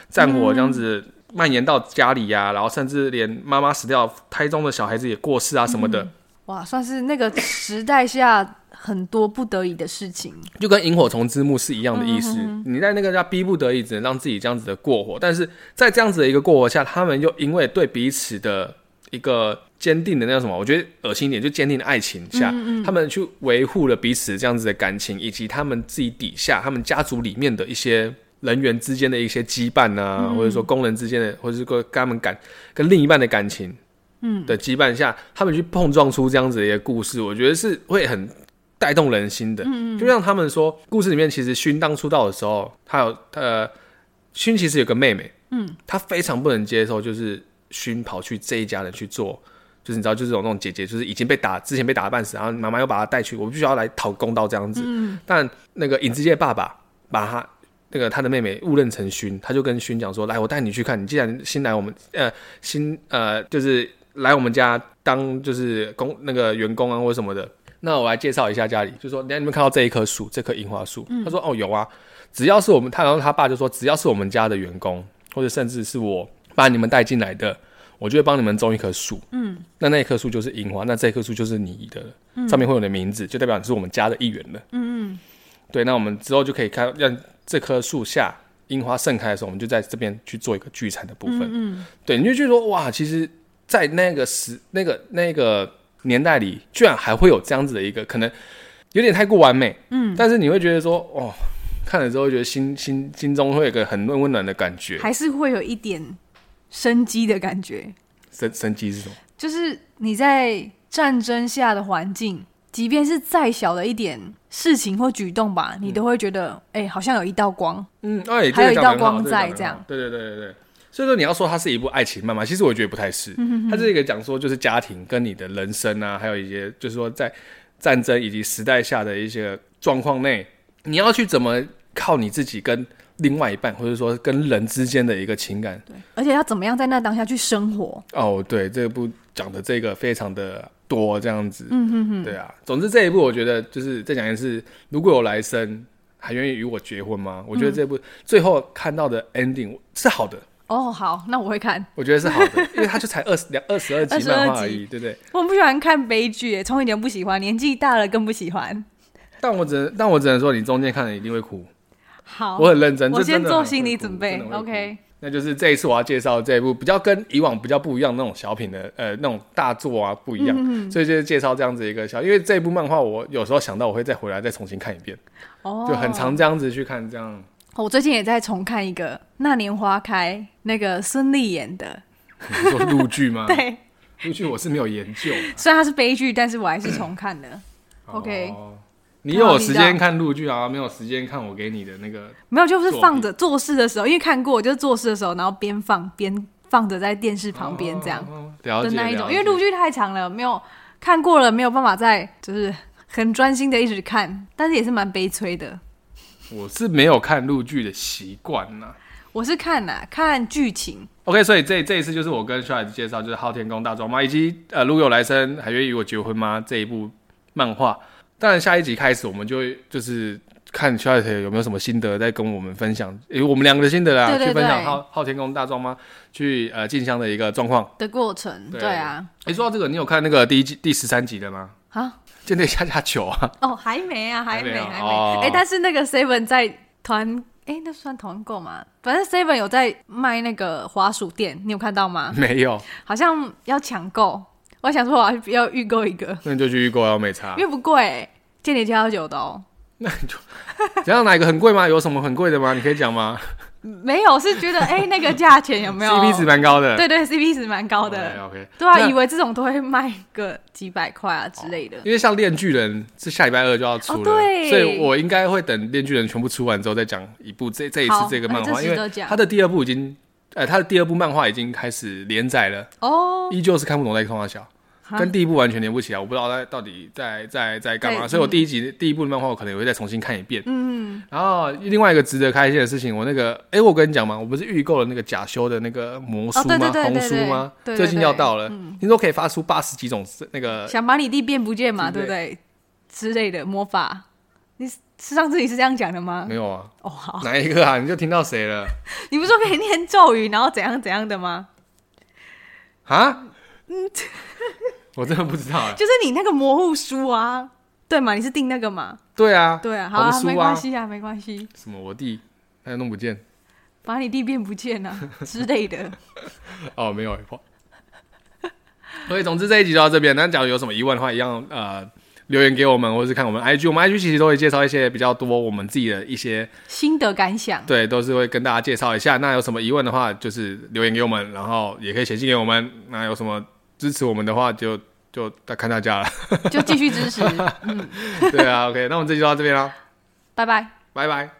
战火这样子。嗯蔓延到家里呀、啊，然后甚至连妈妈死掉，胎中的小孩子也过世啊什么的。嗯、哇，算是那个时代下很多不得已的事情，就跟萤火虫之墓是一样的意思。嗯、哼哼你在那个叫逼不得已，只能让自己这样子的过活。但是在这样子的一个过活下，他们又因为对彼此的一个坚定的那个什么，我觉得恶心一点，就坚定的爱情下，嗯嗯他们去维护了彼此这样子的感情，以及他们自己底下他们家族里面的一些。人员之间的一些羁绊啊，嗯、或者说工人之间的，或者是跟他们感跟另一半的感情，嗯的羁绊下，嗯、他们去碰撞出这样子的一个故事，我觉得是会很带动人心的。嗯嗯，就像他们说，故事里面其实勋当出道的时候，他有呃，勋其实有个妹妹，嗯，他非常不能接受，就是勋跑去这一家人去做，就是你知道，就是有那种姐姐，就是已经被打之前被打的半死，然后妈妈又把她带去，我必须要来讨公道这样子。嗯，但那个影之界爸爸把他。那个他的妹妹误认成薰，他就跟薰讲说：“来，我带你去看。你既然新来我们，呃，新呃，就是来我们家当就是工那个员工啊，或者什么的。那我来介绍一下家里，就说，你们看到这一棵树，这棵樱花树。嗯、他说：哦，有啊，只要是我们，他然后他爸就说，只要是我们家的员工，或者甚至是我把你们带进来的，我就会帮你们种一棵树。嗯，那那一棵树就是樱花，那这棵树就是你的，嗯、上面会有你的名字，就代表你是我们家的一员了。嗯嗯，对，那我们之后就可以看让。这棵树下樱花盛开的时候，我们就在这边去做一个聚餐的部分。嗯，嗯，对，你就觉得说哇，其实，在那个时、那个那个年代里，居然还会有这样子的一个，可能有点太过完美。嗯，但是你会觉得说，哦，看了之后会觉得心心心中会有一个很温温暖的感觉，还是会有一点生机的感觉。生生机是什么？就是你在战争下的环境。即便是再小的一点事情或举动吧，你都会觉得，哎、好像有一道光，嗯，哎，还有一道光在这样。对对对对对。所以说，你要说它是一部爱情漫画，其实我觉得不太是。它是一个讲说，就是家庭跟你的人生啊，还有一些就是说在战争以及时代下的一些状况内，你要去怎么靠你自己跟另外一半，或者说跟人之间的一个情感。对，而且要怎么样在那当下去生活。哦，对，这部讲的这个非常的。多这样子，嗯哼哼，对啊。总之这一部我觉得就是再讲一次，如果有来生，还愿意与我结婚吗？我觉得这部最后看到的 ending 是好的。哦，好，那我会看。我觉得是好的，因为他就才二十两二十二集漫画而已，对不对？我不喜欢看悲剧，从以前不喜欢，年纪大了更不喜欢。但我只能，但我只能说，你中间看了一定会哭。好，我很认真，我先做心理准备。OK。那就是这一次我要介绍这一部比较跟以往比较不一样那种小品的呃那种大作啊不一样，嗯、所以就是介绍这样子一个小，因为这一部漫画我有时候想到我会再回来再重新看一遍，哦，就很常这样子去看这样。我最近也在重看一个《那年花开》，那个孙俪演的，你说陆剧吗？对，陆剧我是没有研究，虽然它是悲剧，但是我还是重看的。OK。哦你有时间看陆剧啊？没有时间看我给你的那个？没有，就是放着做事的时候，因为看过，就是做事的时候，然后边放边放着在电视旁边这样的那一种。因为陆剧太长了，没有看过了，没有办法再就是很专心的一直看，但是也是蛮悲催的。我是没有看陆剧的习惯呐，我是看呐，看剧情。OK，所以这这一次就是我跟小孩子介绍，就是《昊天宫大壮妈》以及呃，如果有来生还愿意与我结婚吗？这一部漫画。当然下一集开始，我们就会就是看 Charlotte 有没有什么心得，再跟我们分享，诶，我们两个的心得啦，对对对去分享昊昊天宫大壮妈去呃进香的一个状况的过程。对，对啊，诶，说到这个，你有看那个第一季第十三集的吗？啊，就那下下酒啊？哦，还没啊，还没，还没。哎、但是那个 Seven 在团。哎、欸，那算团购吗？反正 Seven 有在卖那个滑鼠垫，你有看到吗？没有，好像要抢购。我想说，我要预购一个。那你就去预购，要没差，因为不贵，间谍家酒的哦。那你就，这样哪一个很贵吗？有什么很贵的吗？你可以讲吗？没有，是觉得哎、欸，那个价钱有没有？CP 值蛮高的。对对，CP 值蛮高的。OK。对啊，以为这种都会卖个几百块啊之类的。因为像《链巨人》是下礼拜二就要出了，哦、对，所以我应该会等《链巨人》全部出完之后再讲一部这这一次这个漫画、欸，因为他的第二部已经，呃，他的第二部漫画已经开始连载了。哦，依旧是看不懂在冲三小。跟第一部完全连不起来，我不知道他到底在在在干嘛，所以我第一集、嗯、第一部的漫画我可能也会再重新看一遍。嗯，然后另外一个值得开心的事情，我那个哎、欸，我跟你讲嘛，我不是预购了那个假修的那个魔书吗？红、哦、书吗？最近要到了，嗯、听说可以发出八十几种那个，想把你弟变不见嘛，对不对？之类的魔法，你是上次你是这样讲的吗？没有啊。哦，好，哪一个啊？你就听到谁了？你不是说可以念咒语，然后怎样怎样的吗？啊？嗯。我真的不知道哎，就是你那个模糊书啊，对吗？你是订那个吗？对啊，对啊，好啊，啊没关系啊，没关系。什么？我弟他弄不见，把你弟变不见啊之类的。哦，没有。所以总之这一集就到这边。那假如有什么疑问的话，一样呃留言给我们，或者是看我们 IG，我们 IG 其实都会介绍一些比较多我们自己的一些心得感想。对，都是会跟大家介绍一下。那有什么疑问的话，就是留言给我们，然后也可以写信给我们。那有什么支持我们的话，就。就看大家了，就继续支持。嗯，对啊，OK，那我们这期就到这边了，拜拜，拜拜。